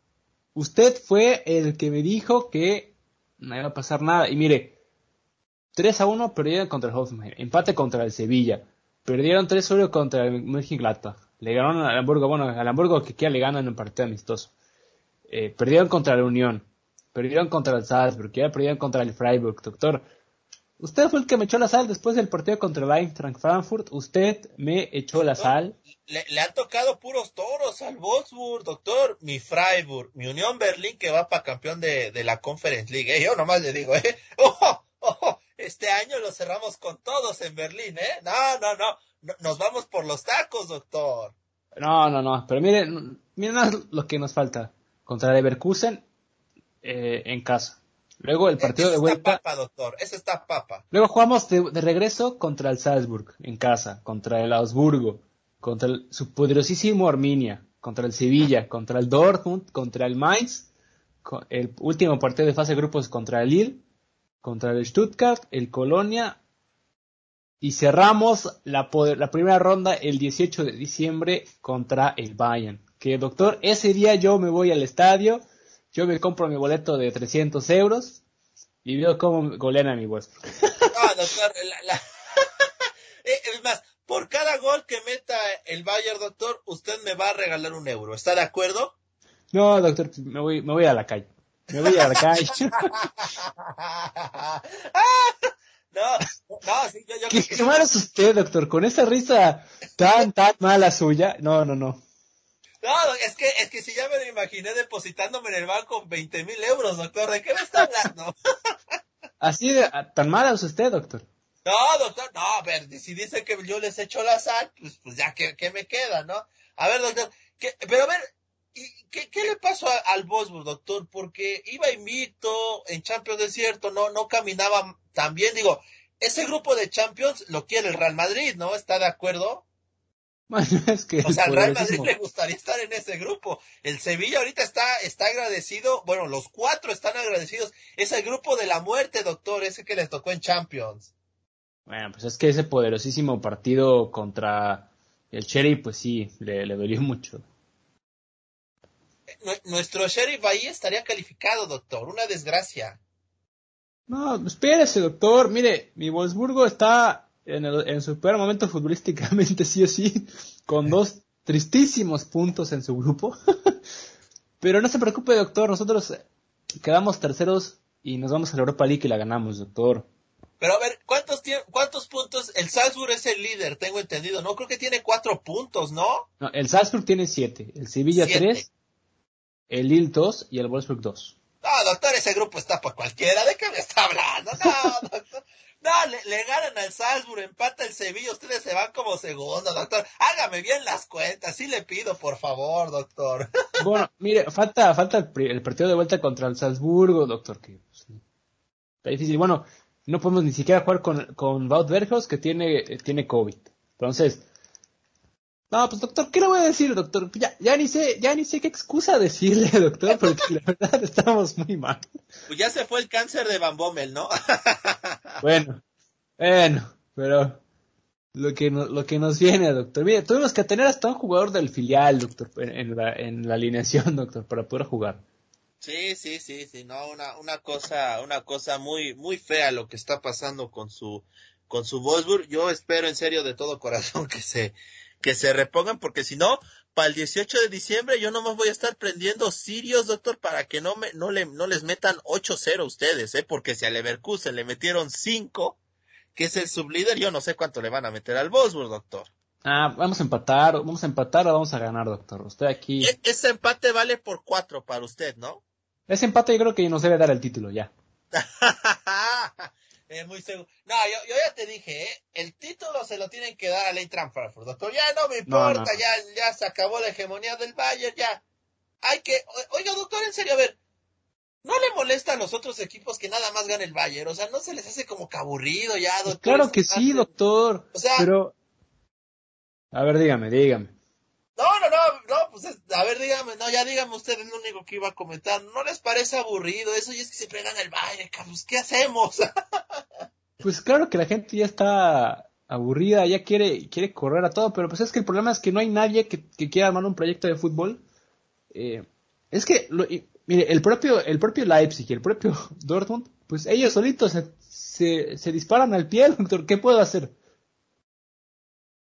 usted fue el que me dijo que no iba a pasar nada. Y mire, 3 a 1 perdieron contra el Hoffenheim, empate contra el Sevilla, perdieron 3 a 1 contra el Mönchengladbach, le ganaron al Hamburgo, bueno, al Hamburgo que quiera le ganan en un partido amistoso. Eh, perdieron contra la Unión, perdieron contra el Salzburg, ya perdieron contra el Freiburg, doctor. Usted fue el que me echó la sal después del partido contra el Eintracht Frankfurt. Usted me echó la sal. Le, han tocado puros toros al Wolfsburg, doctor. Mi Freiburg, mi Unión Berlín que va para campeón de, la Conference League. ¿eh? Yo nomás le digo, ¿eh? ¡Ojo! <laughs> ¡Ojo! Este año lo cerramos con todos en Berlín, ¿eh? No, no, no. Nos vamos por los tacos, doctor. No, no, no. Pero miren, miren lo que nos falta. Contra Leverkusen eh, en casa. Luego el partido de vuelta. Está papa, doctor. Ese está papa. Luego jugamos de, regreso contra el Salzburg en casa, contra el Augsburgo, contra el, su poderosísimo Arminia, contra el Sevilla, contra el Dortmund, contra el Mainz, el último partido de fase de grupos contra el Lille, contra el Stuttgart, el Colonia y cerramos la, la primera ronda el 18 de diciembre contra el Bayern. Que doctor, ese día yo me voy al estadio yo me compro mi boleto de 300 euros y veo cómo golean a mi vuestro. <laughs> Ah, doctor, <laughs> eh, es más, por cada gol que meta el Bayern, doctor, usted me va a regalar un euro. ¿Está de acuerdo? No, doctor, me voy, me voy a la calle. Me voy a la calle. no, no, sí, yo, yo ¿Qué, que... es usted, doctor? Con esa risa tan, tan mala suya. No, no, no. No, es que, es que si ya me lo imaginé depositándome en el banco 20 mil euros, doctor, ¿de qué me está hablando? <laughs> Así de, tan mala es usted, doctor. No, doctor, no, a ver, si dice que yo les echo la sal, pues, pues ya, ¿qué, ¿qué, me queda, no? A ver, doctor, ¿qué, pero a ver, ¿qué, ¿qué le pasó al Bosburg, doctor? Porque iba invicto en Champions Desierto, no, no caminaba tan bien, digo, ese grupo de Champions lo quiere el Real Madrid, ¿no? ¿Está de acuerdo? <laughs> es que o sea, al Real Madrid le gustaría estar en ese grupo. El Sevilla ahorita está, está agradecido, bueno, los cuatro están agradecidos. Es el grupo de la muerte, doctor, ese que les tocó en Champions. Bueno, pues es que ese poderosísimo partido contra el Cherry, pues sí, le, le dolió mucho. Nuestro Sheriff ahí estaría calificado, doctor. Una desgracia. No, espérese, doctor. Mire, mi Wolfsburgo está en, el, en su peor momento futbolísticamente, <laughs> sí o sí, con dos tristísimos puntos en su grupo. <laughs> Pero no se preocupe, doctor. Nosotros quedamos terceros y nos vamos a la Europa League y la ganamos, doctor. Pero a ver, ¿cuántos, cuántos puntos? El Salzburg es el líder, tengo entendido. No creo que tiene cuatro puntos, ¿no? No, el Salzburg tiene siete, el Sevilla tres, el Lille dos y el Wolfsburg dos. No, doctor, ese grupo está para cualquiera. ¿De qué me está hablando? No, doctor. No, le, ganan al Salzburg, empata el Sevilla, ustedes se van como segundo, doctor. Hágame bien las cuentas, sí le pido, por favor, doctor. <laughs> Bueno, mire, falta, falta el, partido de vuelta contra el Salzburgo, doctor, que pues, está difícil. Bueno, no podemos ni siquiera jugar con, con Wout que tiene, tiene COVID. Entonces, no, pues doctor, ¿qué le voy a decir, doctor? Ya, ya ni sé, ya ni sé qué excusa decirle, <laughs> doctor, porque la verdad estamos muy mal. Pues ya se fue el cáncer de Van Bommel, ¿no? <laughs> bueno, bueno, pero lo que, lo que nos viene, doctor. Mire, tuvimos que tener hasta un jugador del filial, doctor, en la, en la alineación, <laughs> doctor, para poder jugar. Sí, sí, sí, sí, no, una, una cosa, una cosa muy, muy fea lo que está pasando con su, con su Wolfsburg. Yo espero en serio de todo corazón que se, que se repongan, porque si no, para el 18 de diciembre yo no me voy a estar prendiendo sirios, doctor, para que no me, no le, no les metan 8-0 ustedes, eh, porque si a Leverkusen le metieron 5, que es el sublíder, yo no sé cuánto le van a meter al Wolfsburg, doctor. Ah, vamos a empatar, vamos a empatar o vamos a ganar, doctor. Usted aquí. E, ese empate vale por 4 para usted, ¿no? Ese empate yo creo que nos debe dar el título ya. <laughs> muy seguro. No, yo, yo, ya te dije, ¿eh? el título se lo tienen que dar a Eintracht Frankfurt, doctor. Ya no me importa, Ya, ya se acabó la hegemonía del Bayern, ya. Hay que, oiga, doctor, en serio, a ver, ¿no le molesta a los otros equipos que nada más gane el Bayern? O sea, ¿no se les hace como que aburrido ya, doctor? claro que sí, doctor. O sea, pero... A ver, dígame, dígame. No, no, no, no, pues a ver, dígame, no, ya dígame usted el único que iba a comentar. ¿No les parece aburrido eso? Y es que se pegan el baile, Carlos, ¿qué hacemos? <laughs> pues claro que la gente ya está aburrida, ya quiere, quiere correr a todo, pero pues es que el problema es que no hay nadie que, quiera armar un proyecto de fútbol. Eh, es que, mire, el propio, el propio Leipzig y el propio <laughs> Dortmund, pues ellos solitos se, se, se disparan al pie, <laughs> doctor, ¿qué puedo hacer?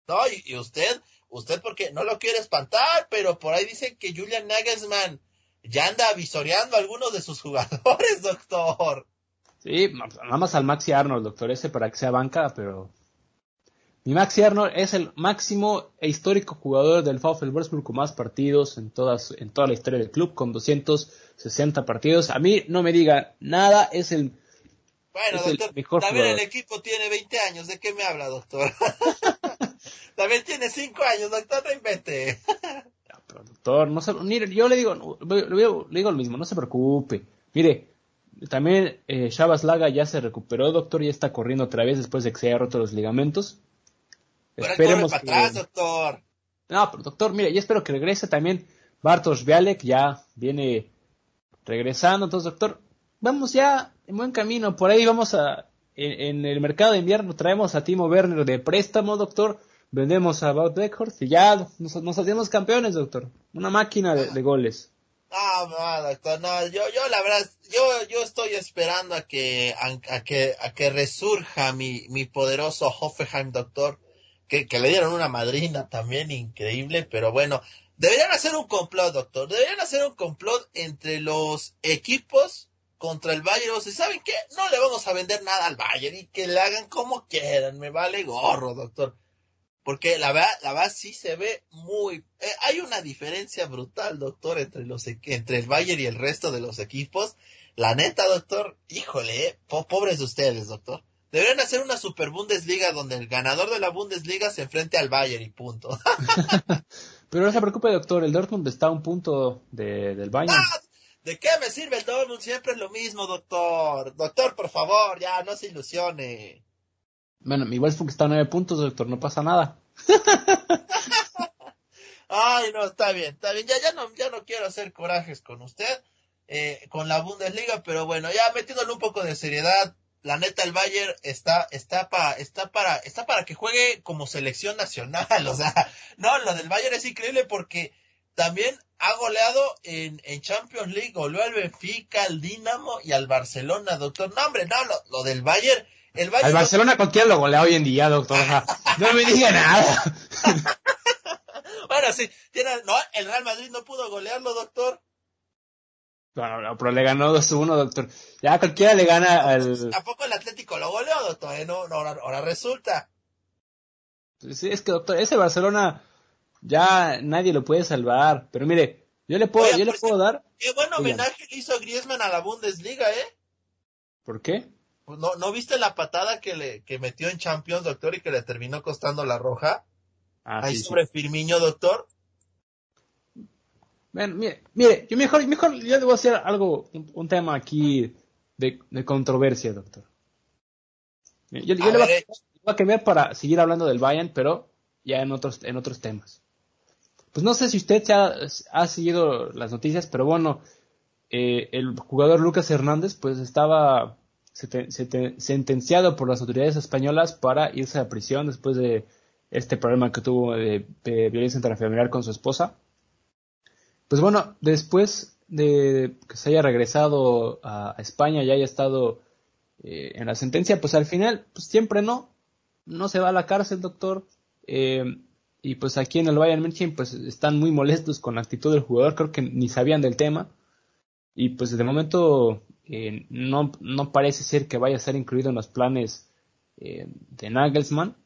No, y usted, usted porque no lo quiere espantar, pero por ahí dicen que Julian Nagelsmann ya anda visoreando a algunos de sus jugadores, <laughs> doctor. Sí, nada más al Maxi Arnold, doctor, ese para que sea banca, pero mi Maxi Arnold es el máximo e histórico jugador del VfL Wolfsburg con más partidos en todas en toda la historia del club con 260 partidos. A mí no me diga nada, es el bueno, doctor, también el equipo tiene 20 años, ¿de qué me habla, doctor? <laughs> También tiene cinco años, doctor, no invente. <laughs> doctor, no se, mire, yo le digo, le digo lo mismo, no se preocupe. Mire, también eh, Shabas Laga ya se recuperó, doctor, ya está corriendo otra vez después de que se haya roto los ligamentos. Esperemos para atrás, doctor. No, pero doctor, mire, yo espero que regrese también Bartosz Bialek, ya viene regresando, entonces, doctor, vamos ya en buen camino, por ahí vamos a, en, en el mercado de invierno traemos a Timo Werner de préstamo, doctor, vendemos a Bout Beckhorst y ya nos, hacemos campeones, doctor. Una máquina de, goles. No, no, doctor, no, yo, yo la verdad, yo, yo estoy esperando a que, a, que, a que resurja mi, mi poderoso Hoffenheim, doctor, que, que le dieron una madrina también increíble, pero bueno, deberían hacer un complot, doctor, deberían hacer un complot entre los equipos contra el Bayern, o ¿saben qué? No le vamos a vender nada al Bayern y que le hagan como quieran, me vale gorro, doctor. Porque la verdad, la verdad sí se ve muy... Eh, hay una diferencia brutal, doctor, entre, los, entre el Bayern y el resto de los equipos. La neta, doctor, híjole, eh, pobres de ustedes, doctor. Deberían hacer una Super Bundesliga donde el ganador de la Bundesliga se enfrente al Bayern y punto. <laughs> Pero no se preocupe, doctor, el Dortmund está a un punto de, del Bayern. Ah, ¿De qué me sirve el Dortmund? Siempre es lo mismo, doctor. Doctor, por favor, ya, no se ilusione. Bueno, mi Wolfsburg está a nueve puntos, doctor, no pasa nada. Ay, no, está bien, está bien. Ya, ya no, ya no quiero hacer corajes con usted, eh, con la Bundesliga, pero bueno, ya metiéndole un poco de seriedad, la neta el Bayern está, está para, está para, está para que juegue como selección nacional, <laughs> o sea, no, lo del Bayern es increíble porque también ha goleado en, en Champions League, goleó al Benfica, al Dinamo y al Barcelona, doctor. No, hombre, no, lo, del Bayern. El Bayern al Barcelona cualquiera lo golea hoy en día, doctor. no me diga <laughs> nada. bueno, sí, tiene, no, el Real Madrid no pudo golearlo, doctor. No, no, pero le ganó 2-1, doctor. Ya cualquiera le gana al... Tampoco el Atlético lo goleó, doctor. ¿eh? No, ahora, ahora resulta. Sí, es que, doctor, ese Barcelona ya nadie lo puede salvar. Pero mire, yo le puedo, yo le puedo dar. Qué buen homenaje le hizo Griezmann a la Bundesliga, ¿eh? ¿Por qué? No, ¿No viste la patada que le que metió en Champions, doctor, y que le terminó costando la roja? Ah, Ahí sobre Firmiño, doctor. Bueno, mire, mire, yo mejor, mejor, yo debo hacer algo, un, tema aquí de, de, controversia, doctor. Yo, le voy, a, cambiar para seguir hablando del Bayern, pero ya en otros, en otros temas. Pues no sé si usted ha, ha seguido las noticias, pero bueno, eh, el jugador Lucas Hernández pues estaba sentenciado por las autoridades españolas para irse a prisión después de este problema que tuvo de, violencia intrafamiliar con su esposa. Pues bueno, después de que se haya regresado a, España y haya estado eh, en la sentencia, pues al final, pues siempre no, no se va a la cárcel, doctor. Eh, y pues aquí en el Bayern München pues están muy molestos con la actitud del jugador, creo que ni sabían del tema. Y pues de momento eh, no, no parece ser que vaya a ser incluido en los planes de Nagelsmann.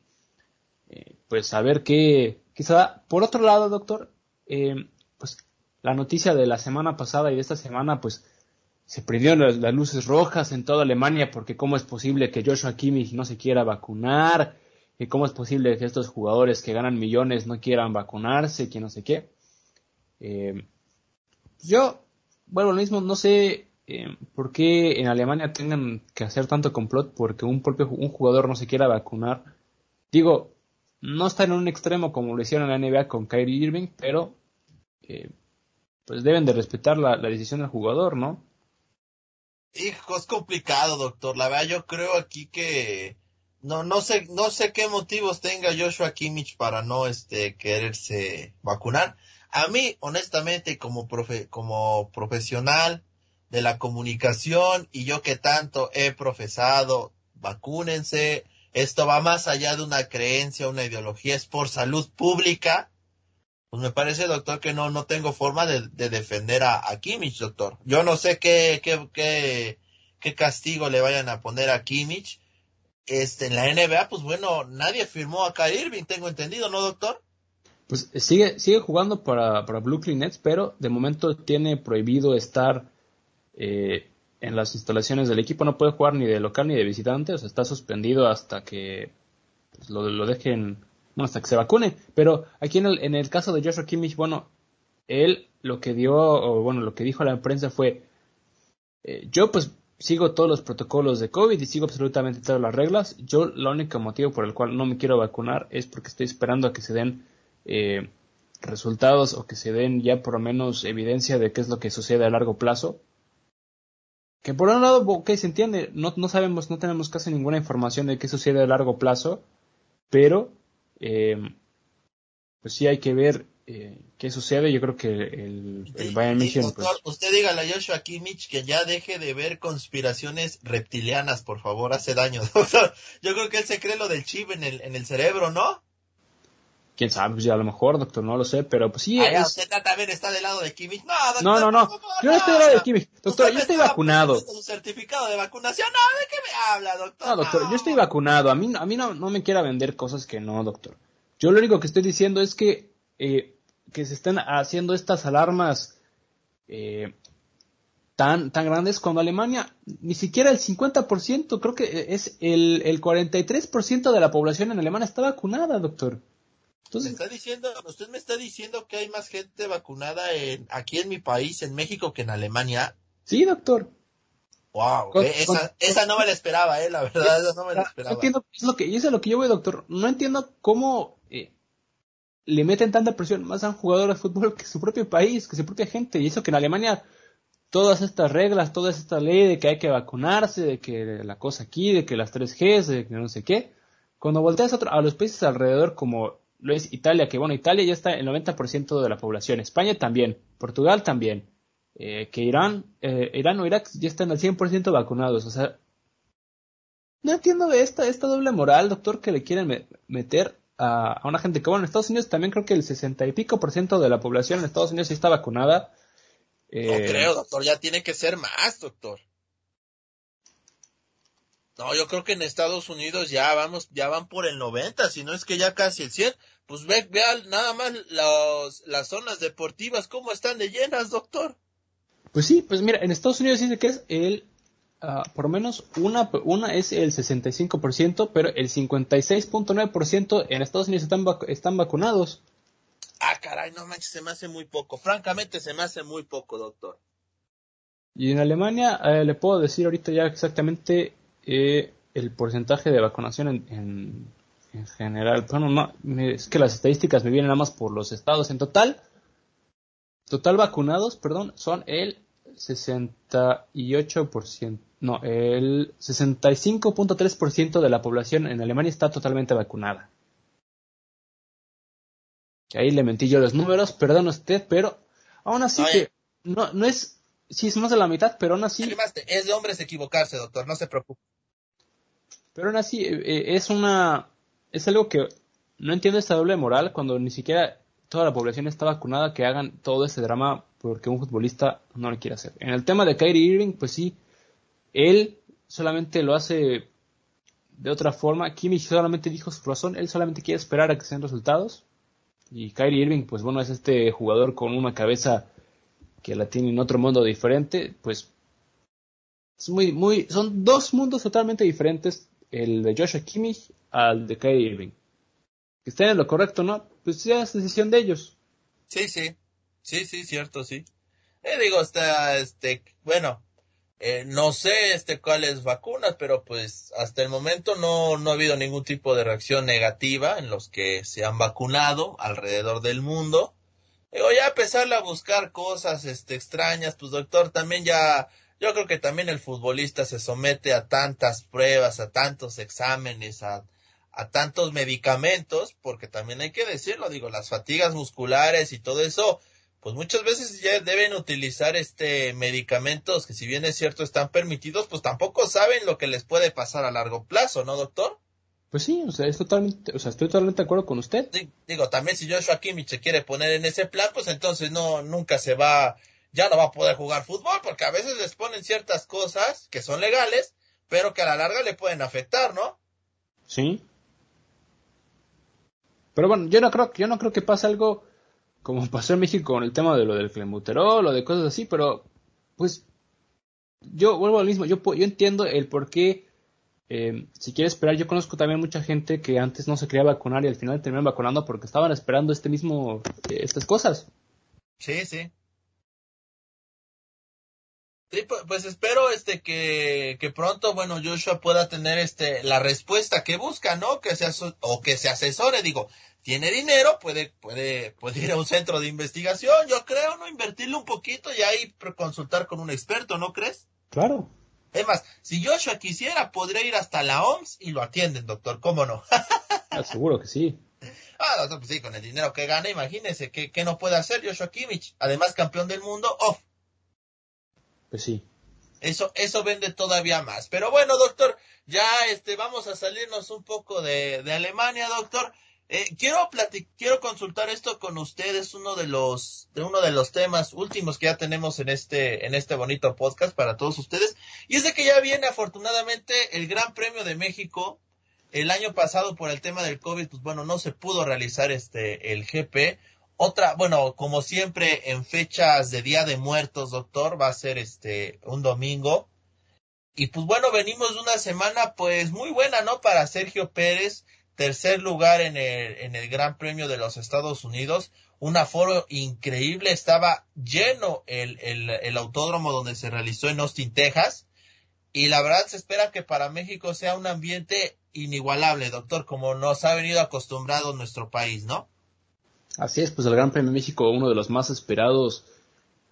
pues a ver qué, quizá por otro lado, doctor, pues la noticia de la semana pasada y de esta semana, pues se prendieron las, luces rojas en toda Alemania porque cómo es posible que Joshua Kimmich no se quiera vacunar, y cómo es posible que estos jugadores que ganan millones no quieran vacunarse, que no sé qué. Eh, yo, bueno, lo mismo, no sé eh, por qué en Alemania tengan que hacer tanto complot porque un propio un jugador no se quiera vacunar. Digo, no está en un extremo como lo hicieron en la NBA con Kyrie Irving, pero eh, pues deben de respetar la, decisión del jugador, ¿no? Hijo, es complicado, doctor. La verdad, yo creo aquí que no, no sé, no sé qué motivos tenga Joshua Kimmich para no, este, quererse vacunar. A mí, honestamente, como profe, como profesional de la comunicación y yo que tanto he profesado, vacúnense. Esto va más allá de una creencia, una ideología, es por salud pública pues me parece, doctor, que no, no tengo forma de, defender a, a, Kimmich, doctor. Yo no sé qué, qué, qué, qué, castigo le vayan a poner a Kimmich. Este, en la NBA, pues bueno, nadie firmó a Kyrie Irving, tengo entendido, ¿no, doctor? Pues sigue, sigue jugando para, para Brooklyn Nets, pero de momento tiene prohibido estar eh, en las instalaciones del equipo. No puede jugar ni de local ni de visitante, o sea, está suspendido hasta que pues, lo, lo dejen bueno, hasta que se vacune. Pero aquí en el, en el caso de Joshua Kimmich, bueno, él lo que dio, o bueno, lo que dijo a la prensa fue, eh, yo pues sigo todos los protocolos de COVID y sigo absolutamente todas las reglas. Yo, el único motivo por el cual no me quiero vacunar es porque estoy esperando a que se den eh, resultados o que se den ya por lo menos evidencia de qué es lo que sucede a largo plazo. Que por un lado, ok, se entiende, no, no sabemos, no tenemos casi ninguna información de qué sucede a largo plazo, pero eh, pues sí hay que ver eh, qué sucede. Yo creo que el, el Bayern München. Pues usted dígale a Joshua Kimmich que ya deje de ver conspiraciones reptilianas, por favor, hace daño. <laughs> Yo creo que él se cree lo del chip en el, en el cerebro, ¿no? Quién sabe, pues ya a lo mejor, doctor, no lo sé, pero pues sí. Ah, usted también está del lado de Kimmich. No, doctor, no, no, no. yo no estoy del lado de Kimmich. Doctor, yo estoy vacunado. Su certificado de vacunación. No, ¿de qué me habla, doctor? No, doctor, yo estoy vacunado. A mí, a mí no, no me quiera vender cosas que no, doctor. Yo lo único que estoy diciendo es que, eh, que se están haciendo estas alarmas eh, tan, tan grandes cuando Alemania, ni siquiera el 50%, creo que es el, el 43% de la población en Alemania está vacunada, doctor. Entonces, está diciendo, usted me está diciendo que hay más gente vacunada en, aquí en mi país, en México, que en Alemania. Sí, doctor. Wow, esa, esa, no me la esperaba, eh, la verdad, esa no me la esperaba. No entiendo, es lo que, y eso es lo que yo voy, doctor. No entiendo cómo eh, le meten tanta presión más a un jugador de fútbol que su propio país, que su propia gente. Y eso que en Alemania todas estas reglas, toda esta ley de que hay que vacunarse, de que la cosa aquí, de que las 3Gs, de que no sé qué. Cuando volteas a, a los países alrededor como lo es Italia, que bueno, Italia ya está el 90% de la población, España también, Portugal también, eh, que Irán, eh, Irán o Irak ya están al 100% vacunados, o sea, no entiendo esta, esta doble moral, doctor, que le quieren meter a, una gente que, bueno, en Estados Unidos también creo que el 60 y pico por ciento de la población en Estados Unidos sí está vacunada. no eh, creo, doctor, ya tiene que ser más, doctor. No, yo creo que en Estados Unidos ya vamos, ya van por el 90, si no es que ya casi el 100. Pues ve, vean nada más los, las zonas deportivas, cómo están de llenas, doctor. Pues sí, pues mira, en Estados Unidos dice que es el, uh, por lo menos una, una es el 65%, pero el 56.9% en Estados Unidos están, están vacunados. Ah, caray, no manches, se me hace muy poco. Francamente, se me hace muy poco, doctor. Y en Alemania, eh, le puedo decir ahorita ya exactamente eh, el porcentaje de vacunación en, en, general. Bueno, no, es que las estadísticas me vienen nada más por los estados. En total, total vacunados, perdón, son el 68%, no, el 65.3% de la población en Alemania está totalmente vacunada. Ahí le mentí yo los números, perdón usted, pero aún así que no, no es Sí, es más de la mitad, pero aún así. Es de hombres equivocarse, doctor, no se preocupe. Pero aún así, eh, eh, es una. Es algo que no entiendo esta doble moral cuando ni siquiera toda la población está vacunada que hagan todo ese drama porque un futbolista no lo quiere hacer. En el tema de Kyrie Irving, pues sí, él solamente lo hace de otra forma. Kimmich solamente dijo su razón, él solamente quiere esperar a que sean resultados. Y Kyrie Irving, pues bueno, es este jugador con una cabeza que la tiene en otro mundo diferente, pues es muy, muy, son dos mundos totalmente diferentes, el de Joshua Kimmich al de Kyrie Irving. Que estén en lo correcto, ¿no? Pues ya es decisión de ellos. Sí, sí, sí, sí, cierto, sí. Eh, digo, está, este, bueno, eh, no sé este cuáles vacunas, pero pues hasta el momento no, no ha habido ningún tipo de reacción negativa en los que se han vacunado alrededor del mundo. Digo, ya empezarle a buscar cosas este, extrañas, pues doctor, también ya, yo creo que también el futbolista se somete a tantas pruebas, a tantos exámenes, a, a tantos medicamentos, porque también hay que decirlo, digo, las fatigas musculares y todo eso, pues muchas veces ya deben utilizar este medicamentos que si bien es cierto están permitidos, pues tampoco saben lo que les puede pasar a largo plazo, ¿no, doctor? Pues sí, o sea, es totalmente, o sea, estoy totalmente de acuerdo con usted. digo, también si Joshua Kimmich se quiere poner en ese plan, pues entonces no, nunca se va, ya no va a poder jugar fútbol, porque a veces les ponen ciertas cosas que son legales, pero que a la larga le pueden afectar, ¿no? Sí. Pero bueno, yo no creo, yo no creo que pase algo como <laughs> pasó en México con el tema de lo del clenbuterol o de cosas así, pero pues yo vuelvo al mismo, yo, yo entiendo el por qué eh, si quiere esperar, yo conozco también mucha gente que antes no se quería vacunar y al final terminaron vacunando porque estaban esperando este mismo, eh, estas cosas. Sí, sí. Sí, pues, espero este que, que, pronto, bueno, Joshua pueda tener este la respuesta que busca, ¿no? Que se o que se asesore, digo, tiene dinero, puede puede puede ir a un centro de investigación, yo creo, no invertirle un poquito y ahí consultar con un experto, ¿no crees? Claro. Es más, si Joshua quisiera, podría ir hasta la OMS y lo atienden, doctor, ¿cómo no? Ah, seguro que sí. <laughs> Ah, doctor, pues sí, con el dinero que gana, imagínese, ¿qué, qué no puede hacer Joshua Kimmich? Además, campeón del mundo, off. Pues sí. Eso, eso vende todavía más. Pero bueno, doctor, ya este, vamos a salirnos un poco de, de Alemania, doctor. Eh, quiero quiero consultar esto con ustedes, uno de los, de uno de los temas últimos que ya tenemos en este, en este bonito podcast para todos ustedes. Y es de que ya viene afortunadamente el Gran Premio de México. El año pasado por el tema del COVID, pues bueno, no se pudo realizar este, el GP. Otra, bueno, como siempre en fechas de Día de Muertos, doctor, va a ser este, un domingo. Y pues bueno, venimos de una semana pues muy buena, ¿no? Para Sergio Pérez tercer lugar en el, en el Gran Premio de los Estados Unidos, un aforo increíble, estaba lleno el, el, el, autódromo donde se realizó en Austin, Texas, y la verdad se espera que para México sea un ambiente inigualable, doctor, como nos ha venido acostumbrado nuestro país, ¿no? Así es, pues el Gran Premio de México, uno de los más esperados,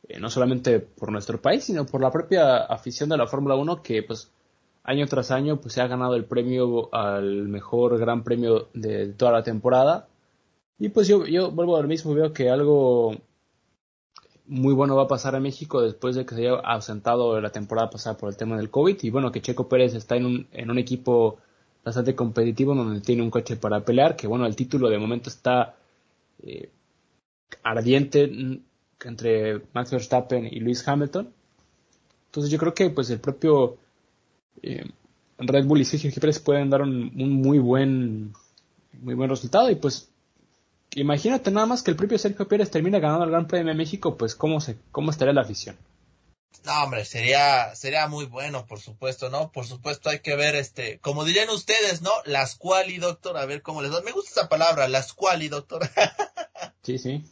eh, no solamente por nuestro país, sino por la propia afición de la Fórmula 1, que pues año tras año pues se ha ganado el premio al mejor gran premio de toda la temporada Y pues yo, yo vuelvo al mismo, veo que algo muy bueno va a pasar a México después de que se haya ausentado la temporada pasada por el tema del COVID. Y bueno, que Checo Pérez está en un, en un equipo bastante competitivo donde tiene un coche para pelear, que bueno, el título de momento está eh, ardiente entre Max Verstappen y Lewis Hamilton. Entonces yo creo que pues el propio eh, Red Bull y Sergio Pérez pueden dar un, un, muy buen muy buen resultado y pues imagínate nada más que el propio Sergio Pérez termine ganando el Gran Premio de México, pues cómo se cómo estaría la afición. No, hombre, sería, sería muy bueno, por supuesto, ¿no? Por supuesto hay que ver, este, como dirían ustedes, ¿no? Las quali, doctor, a ver cómo les da. Me gusta esa palabra, las quali, doctor. <laughs> sí, sí.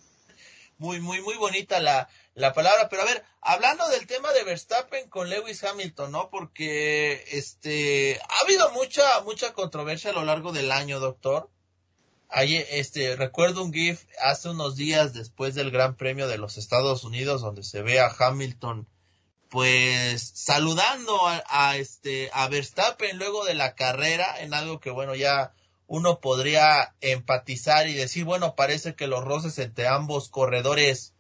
Muy, muy, muy bonita la, la palabra. Pero a ver, hablando del tema de Verstappen con Lewis Hamilton, ¿no? Porque, este, ha habido mucha, mucha controversia a lo largo del año, doctor. Este, recuerdo un GIF hace unos días después del Gran Premio de los Estados Unidos donde se ve a Hamilton pues saludando a, este a Verstappen luego de la carrera en algo que bueno ya uno podría empatizar y decir bueno parece que los roces entre ambos corredores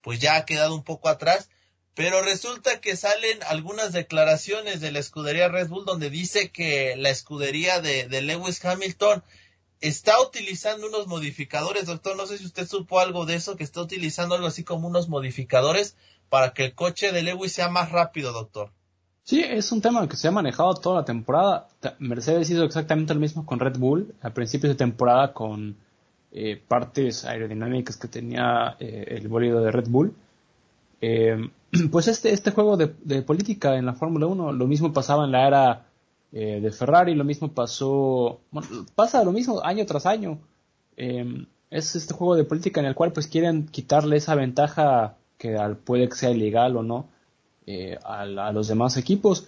pues ya ha quedado un poco atrás pero resulta que salen algunas declaraciones de la escudería Red Bull donde dice que la escudería de, de Lewis Hamilton está utilizando unos modificadores, doctor, no sé si usted supo algo de eso, que está utilizando algo así como unos modificadores para que el coche de Lewis sea más rápido, doctor. Sí, es un tema que se ha manejado toda la temporada. Mercedes hizo exactamente lo mismo con Red Bull a principios de temporada con eh, partes aerodinámicas que tenía eh, el bólido de Red Bull. Eh, <clears throat> pues este, este juego de, política en la Fórmula 1, lo mismo pasaba en la era de Ferrari, lo mismo pasó, bueno, pasa lo mismo año tras año. es este juego de política en el cual pues quieren quitarle esa ventaja que puede que sea ilegal o no eh, a, los demás equipos.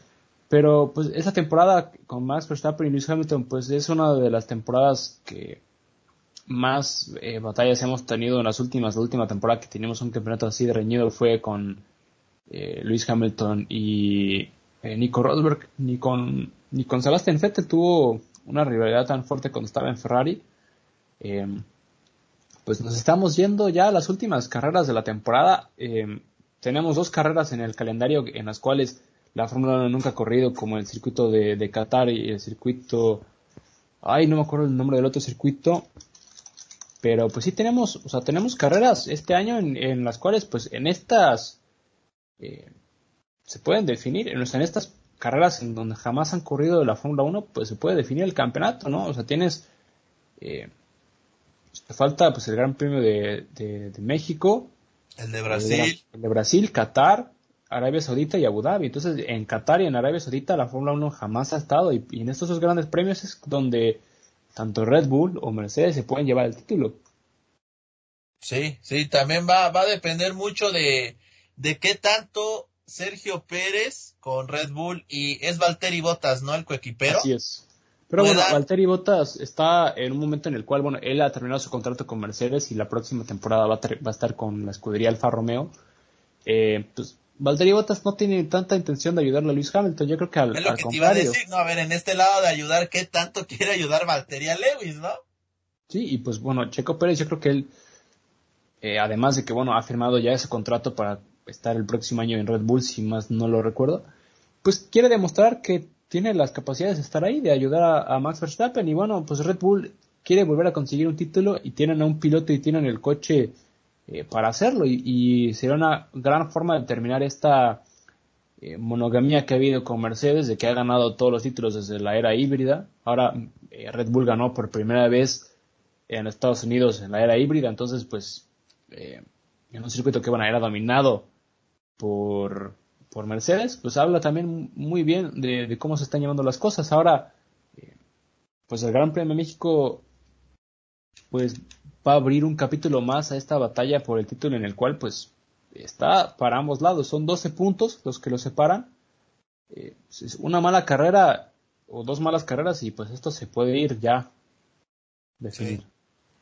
Pero pues esa temporada con Max Verstappen y Lewis Hamilton pues es una de las temporadas que más eh, batallas hemos tenido en las últimas. La última temporada que teníamos un campeonato así de reñido fue con eh, Lewis Hamilton y Nico Rosberg. Ni con, ni con Sebastian Vettel tuvo una rivalidad tan fuerte cuando estaba en Ferrari pues nos estamos yendo ya a las últimas carreras de la temporada. Eh, tenemos dos carreras en el calendario en las cuales la Fórmula 1 nunca ha corrido, como el circuito de, Qatar y el circuito... Ay, no me acuerdo el nombre del otro circuito. Pero pues sí tenemos, o sea, tenemos carreras este año en, las cuales pues en estas eh, se pueden definir, en, en estas carreras en donde jamás han corrido de la Fórmula 1, pues se puede definir el campeonato, ¿no? O sea, tienes eh, falta pues el Gran Premio de, de, México. El de Brasil. El de, Brasil, Qatar, Arabia Saudita y Abu Dhabi. Entonces, en Qatar y en Arabia Saudita la Fórmula 1 jamás ha estado y, en estos dos grandes premios es donde tanto Red Bull o Mercedes se pueden llevar el título. Sí, sí, también va, va a depender mucho de, de qué tanto Sergio Pérez con Red Bull y es Valtteri Bottas, ¿no? El coequipero. Así es. Pero bueno, Valtteri Bottas está en un momento en el cual, bueno, él ha terminado su contrato con Mercedes y la próxima temporada va a, estar con la escudería Alfa Romeo. Eh, pues Valtteri Bottas no tiene tanta intención de ayudarle a Luis Hamilton, yo creo que al, es lo que te iba a decir, no, a ver, en este lado de ayudar, ¿qué tanto quiere ayudar Valtteri a Lewis, no? Sí, y pues bueno, Checo Pérez, yo creo que él, eh, además de que, bueno, ha firmado ya ese contrato para estar el próximo año en Red Bull, si más no lo recuerdo, pues quiere demostrar que tiene las capacidades de estar ahí, de ayudar a, Max Verstappen. Y bueno, pues Red Bull quiere volver a conseguir un título y tienen a un piloto y tienen el coche eh, para hacerlo. Y, será una gran forma de terminar esta eh, monogamía que ha habido con Mercedes, de que ha ganado todos los títulos desde la era híbrida. Ahora eh, Red Bull ganó por primera vez en Estados Unidos en la era híbrida. Entonces, pues, en un circuito que van a era dominado por por Mercedes, pues habla también muy bien de, cómo se están llevando las cosas. Ahora, eh, pues el Gran Premio de México, pues va a abrir un capítulo más a esta batalla por el título en el cual, pues, está para ambos lados. Son 12 puntos los que los separan. Eh, pues, una mala carrera o dos malas carreras y pues esto se puede ir ya definir.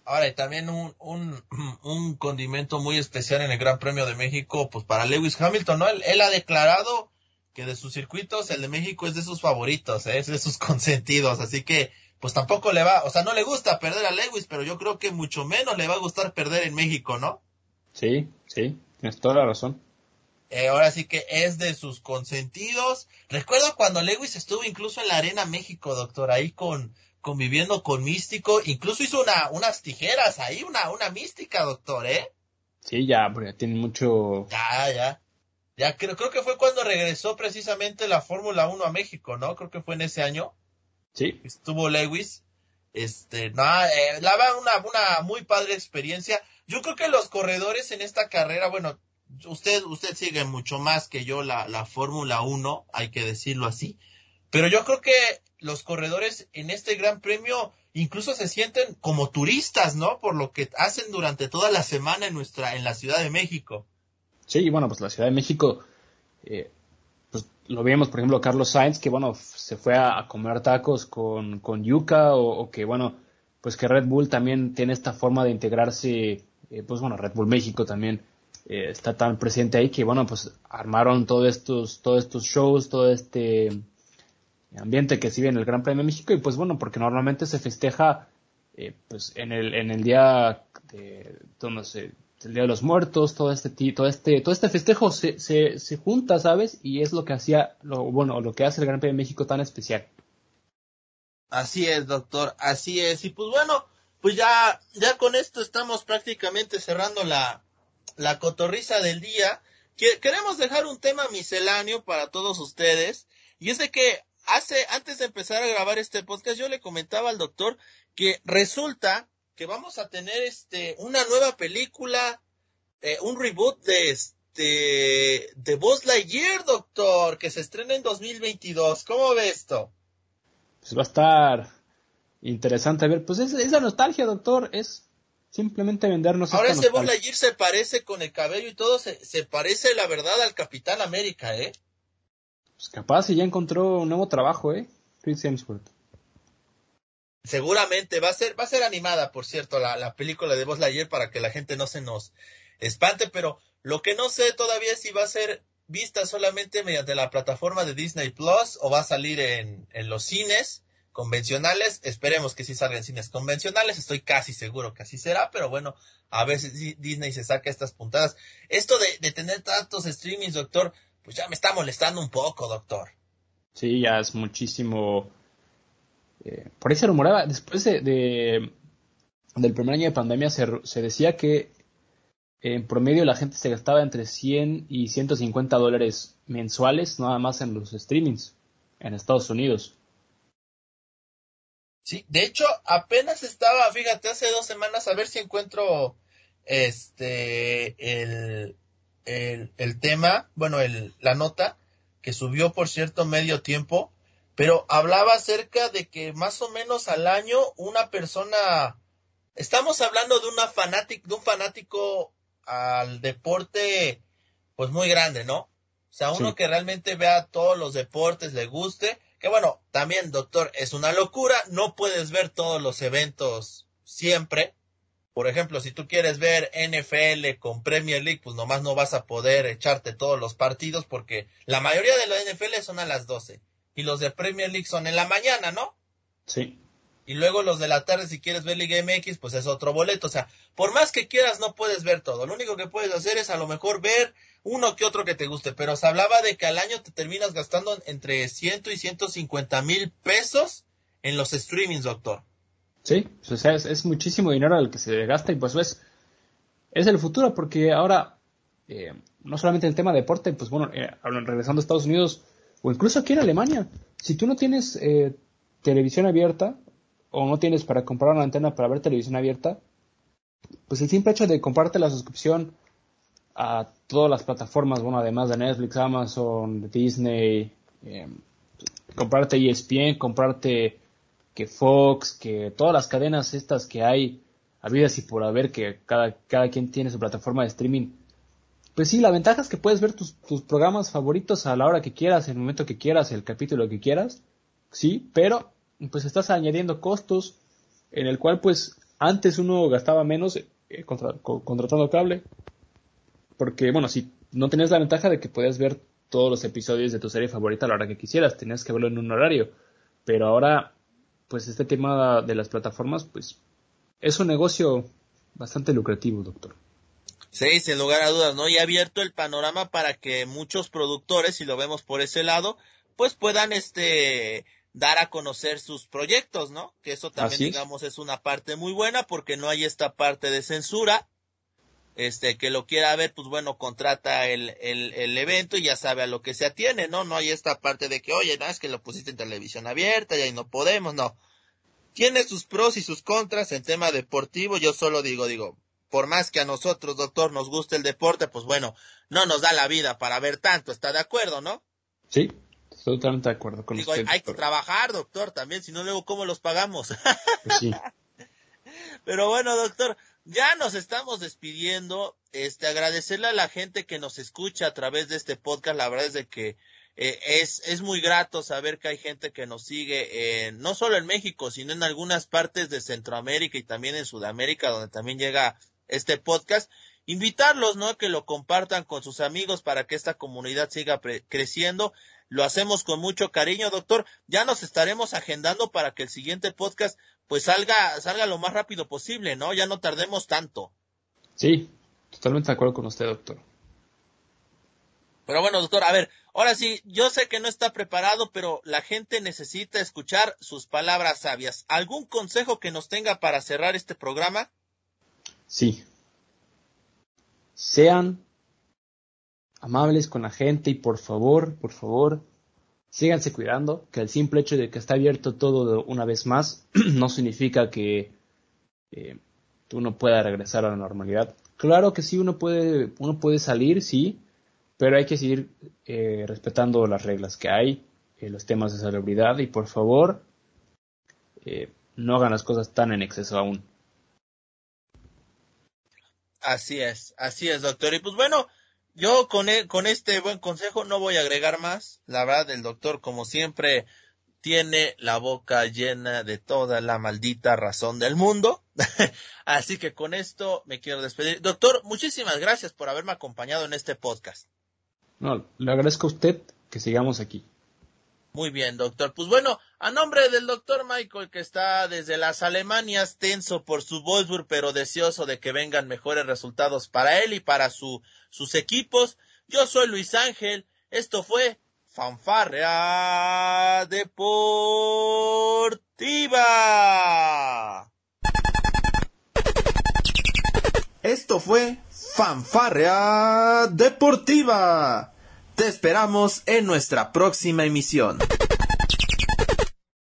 Ahora, y también un, un, <clears throat> un, condimento muy especial en el Gran Premio de México, pues para Lewis Hamilton, ¿no? Él, él ha declarado que de sus circuitos el de México es de sus favoritos, ¿eh? es de sus <laughs> consentidos, así que pues tampoco le va, o sea, no le gusta perder a Lewis, pero yo creo que mucho menos le va a gustar perder en México, ¿no? Sí, sí, tienes toda la razón. Eh, ahora sí que es de sus consentidos. Recuerdo cuando Lewis estuvo incluso en la Arena México, doctor, ahí con conviviendo con Místico, incluso hizo una, unas tijeras ahí, una, una mística, doctor, ¿eh? Sí, ya, porque tiene mucho... Ya, ya. Ya creo, creo que fue cuando regresó precisamente la Fórmula 1 a México, ¿no? Creo que fue en ese año. Sí. Estuvo Lewis. Este, nada, eh, la una, una muy padre experiencia. Yo creo que los corredores en esta carrera, bueno, usted, usted sigue mucho más que yo la, la Fórmula 1, hay que decirlo así. Pero yo creo que los corredores en este gran premio incluso se sienten como turistas, ¿no? Por lo que hacen durante toda la semana en nuestra, en la Ciudad de México. Sí, bueno, pues la Ciudad de México, eh, pues lo vimos, por ejemplo, Carlos Sainz, que bueno, se fue a, comer tacos con, con Yuka, o, que bueno, pues que Red Bull también tiene esta forma de integrarse, eh, pues bueno, Red Bull México también eh, está tan presente ahí que bueno, pues armaron todos estos, todos estos shows, todo este ambiente que sigue en el Gran Premio de México y pues bueno, porque normalmente se festeja pues en el, en el día de, donde se el Día de los Muertos, todo este, todo este, todo este festejo se, se, se junta, ¿sabes? Y es lo que hacía, lo, bueno, lo que hace el Gran Premio de México tan especial. Así es, doctor, así es. Y pues bueno, pues ya, ya con esto estamos prácticamente cerrando la, la cotorriza del día. Queremos dejar un tema misceláneo para todos ustedes. Y es de que hace, antes de empezar a grabar este podcast, yo le comentaba al doctor que resulta que vamos a tener este una nueva película, eh, un reboot de este de Buzz Lightyear, doctor, que se estrena en 2022. ¿Cómo ve esto? Pues va a estar interesante a ver, pues es, esa nostalgia, doctor, es simplemente vendernos. Ahora ese Buzz Lightyear se parece con el cabello y todo, se, se parece la verdad al Capitán América, ¿eh? Pues capaz y ya encontró un nuevo trabajo, ¿eh? Chris Hemsworth. Seguramente va a ser, va a ser animada, por cierto, la, la película de Buzz Lightyear para que la gente no se nos espante, pero lo que no sé todavía es si va a ser vista solamente mediante la plataforma de Disney Plus o va a salir en, en los cines convencionales. Esperemos que sí salga en cines convencionales. Estoy casi seguro que así será, pero bueno, a veces Disney se saca estas puntadas. Esto de, de tener tantos streamings, doctor, pues ya me está molestando un poco, doctor. Sí, ya es muchísimo eh, por ahí se rumoraba, después de, del primer año de pandemia se, se, decía que en promedio la gente se gastaba entre 100 y 150 dólares mensuales nada más en los streamings en Estados Unidos. Sí, de hecho apenas estaba, fíjate, hace dos semanas a ver si encuentro este el, el, el tema, bueno, el, la nota que subió por cierto medio tiempo pero hablaba acerca de que más o menos al año una persona, estamos hablando de una fanático, de un fanático al deporte, pues muy grande, ¿no? O sea, uno que realmente vea todos los deportes, le guste, que bueno, también, doctor, es una locura, no puedes ver todos los eventos siempre. Por ejemplo, si tú quieres ver NFL con Premier League, pues nomás no vas a poder echarte todos los partidos porque la mayoría de la NFL son a las 12 y los de Premier League son en la mañana, ¿no? Sí. Y luego los de la tarde, si quieres ver Liga MX, pues es otro boleto. O sea, por más que quieras, no puedes ver todo. Lo único que puedes hacer es a lo mejor ver uno que otro que te guste. Pero se hablaba de que al año te terminas gastando entre 100 y 150 mil pesos en los streamings, doctor. Sí, o es, muchísimo dinero al que se gasta y pues es, es el futuro porque ahora, eh, no solamente el tema de deporte, pues bueno, eh, regresando a Estados Unidos, o incluso aquí en Alemania, si tú no tienes eh, televisión abierta o no tienes para comprar una antena para ver televisión abierta, pues el simple hecho de comprarte la suscripción a todas las plataformas, bueno, además de Netflix, Amazon, Disney, eh, comprarte ESPN, comprarte que Fox, que todas las cadenas estas que hay, habidas y por haber, que cada, cada quien tiene su plataforma de streaming, pues sí, la ventaja es que puedes ver tus, tus, programas favoritos a la hora que quieras, el momento que quieras, el capítulo que quieras, sí, pero pues estás añadiendo costos en el cual pues antes uno gastaba menos eh, contratando cable, porque bueno, si no tenías la ventaja de que podías ver todos los episodios de tu serie favorita a la hora que quisieras, tenías que verlo en un horario, pero ahora pues este tema de las plataformas, pues es un negocio bastante lucrativo, doctor. Sí, sin lugar a dudas, ¿no? Y ha abierto el panorama para que muchos productores, si lo vemos por ese lado, pues puedan este dar a conocer sus proyectos, ¿no? Que eso también, digamos, es una parte muy buena porque no hay esta parte de censura. Este, que lo quiera ver, pues bueno, contrata el, el, el evento y ya sabe a lo que se atiene, ¿no? No hay esta parte de que, oye, no, es que lo pusiste en televisión abierta y ahí no podemos, no. Tiene sus pros y sus contras en tema deportivo, yo solo digo, digo, por más que a nosotros, doctor, nos guste el deporte, pues bueno, no nos da la vida para ver tanto, ¿está de acuerdo, no? Sí, totalmente de acuerdo con Digo, Hay que trabajar, doctor, también, si no luego cómo los pagamos. Pues sí. <laughs> Pero bueno, doctor, ya nos estamos despidiendo. Este, agradecerle a la gente que nos escucha a través de este podcast. La verdad es de que eh, es, es muy grato saber que hay gente que nos sigue, no solo en México, sino en algunas partes de Centroamérica y también en Sudamérica, donde también llega este podcast. Invitarlos, ¿no? Que lo compartan con sus amigos para que esta comunidad siga creciendo. Lo hacemos con mucho cariño, doctor. Ya nos estaremos agendando para que el siguiente podcast pues salga, salga lo más rápido posible, ¿no? Ya no tardemos tanto. Sí, totalmente de acuerdo con usted, doctor. Pero bueno, doctor, a ver, ahora sí, yo sé que no está preparado, pero la gente necesita escuchar sus palabras sabias. ¿Algún consejo que nos tenga para cerrar este programa? Sí. Sean amables con la gente y por favor, por favor, síganse cuidando, que el simple hecho de que está abierto todo una vez más <clears throat> no significa que eh, uno pueda regresar a la normalidad. Claro que sí, uno puede, uno puede salir, sí, pero hay que seguir eh, respetando las reglas que hay, eh, los temas de salubridad y por favor, no hagan las cosas tan en exceso aún. Así es, así es, doctor. Y pues bueno, yo con, e, con este buen consejo no voy a agregar más. La verdad, el doctor, como siempre, tiene la boca llena de toda la maldita razón del mundo. <laughs> Así que con esto me quiero despedir. Doctor, muchísimas gracias por haberme acompañado en este podcast. No, le agradezco a usted que sigamos aquí. Muy bien, doctor. Pues bueno, a nombre del doctor Michael, que está desde las Alemanias tenso por su Wolfsburg, pero deseoso de que vengan mejores resultados para él y para su, sus equipos, yo soy Luis Ángel. Esto fue Fanfarrea Deportiva. Esto fue Fanfarrea Deportiva. Te esperamos en nuestra próxima emisión.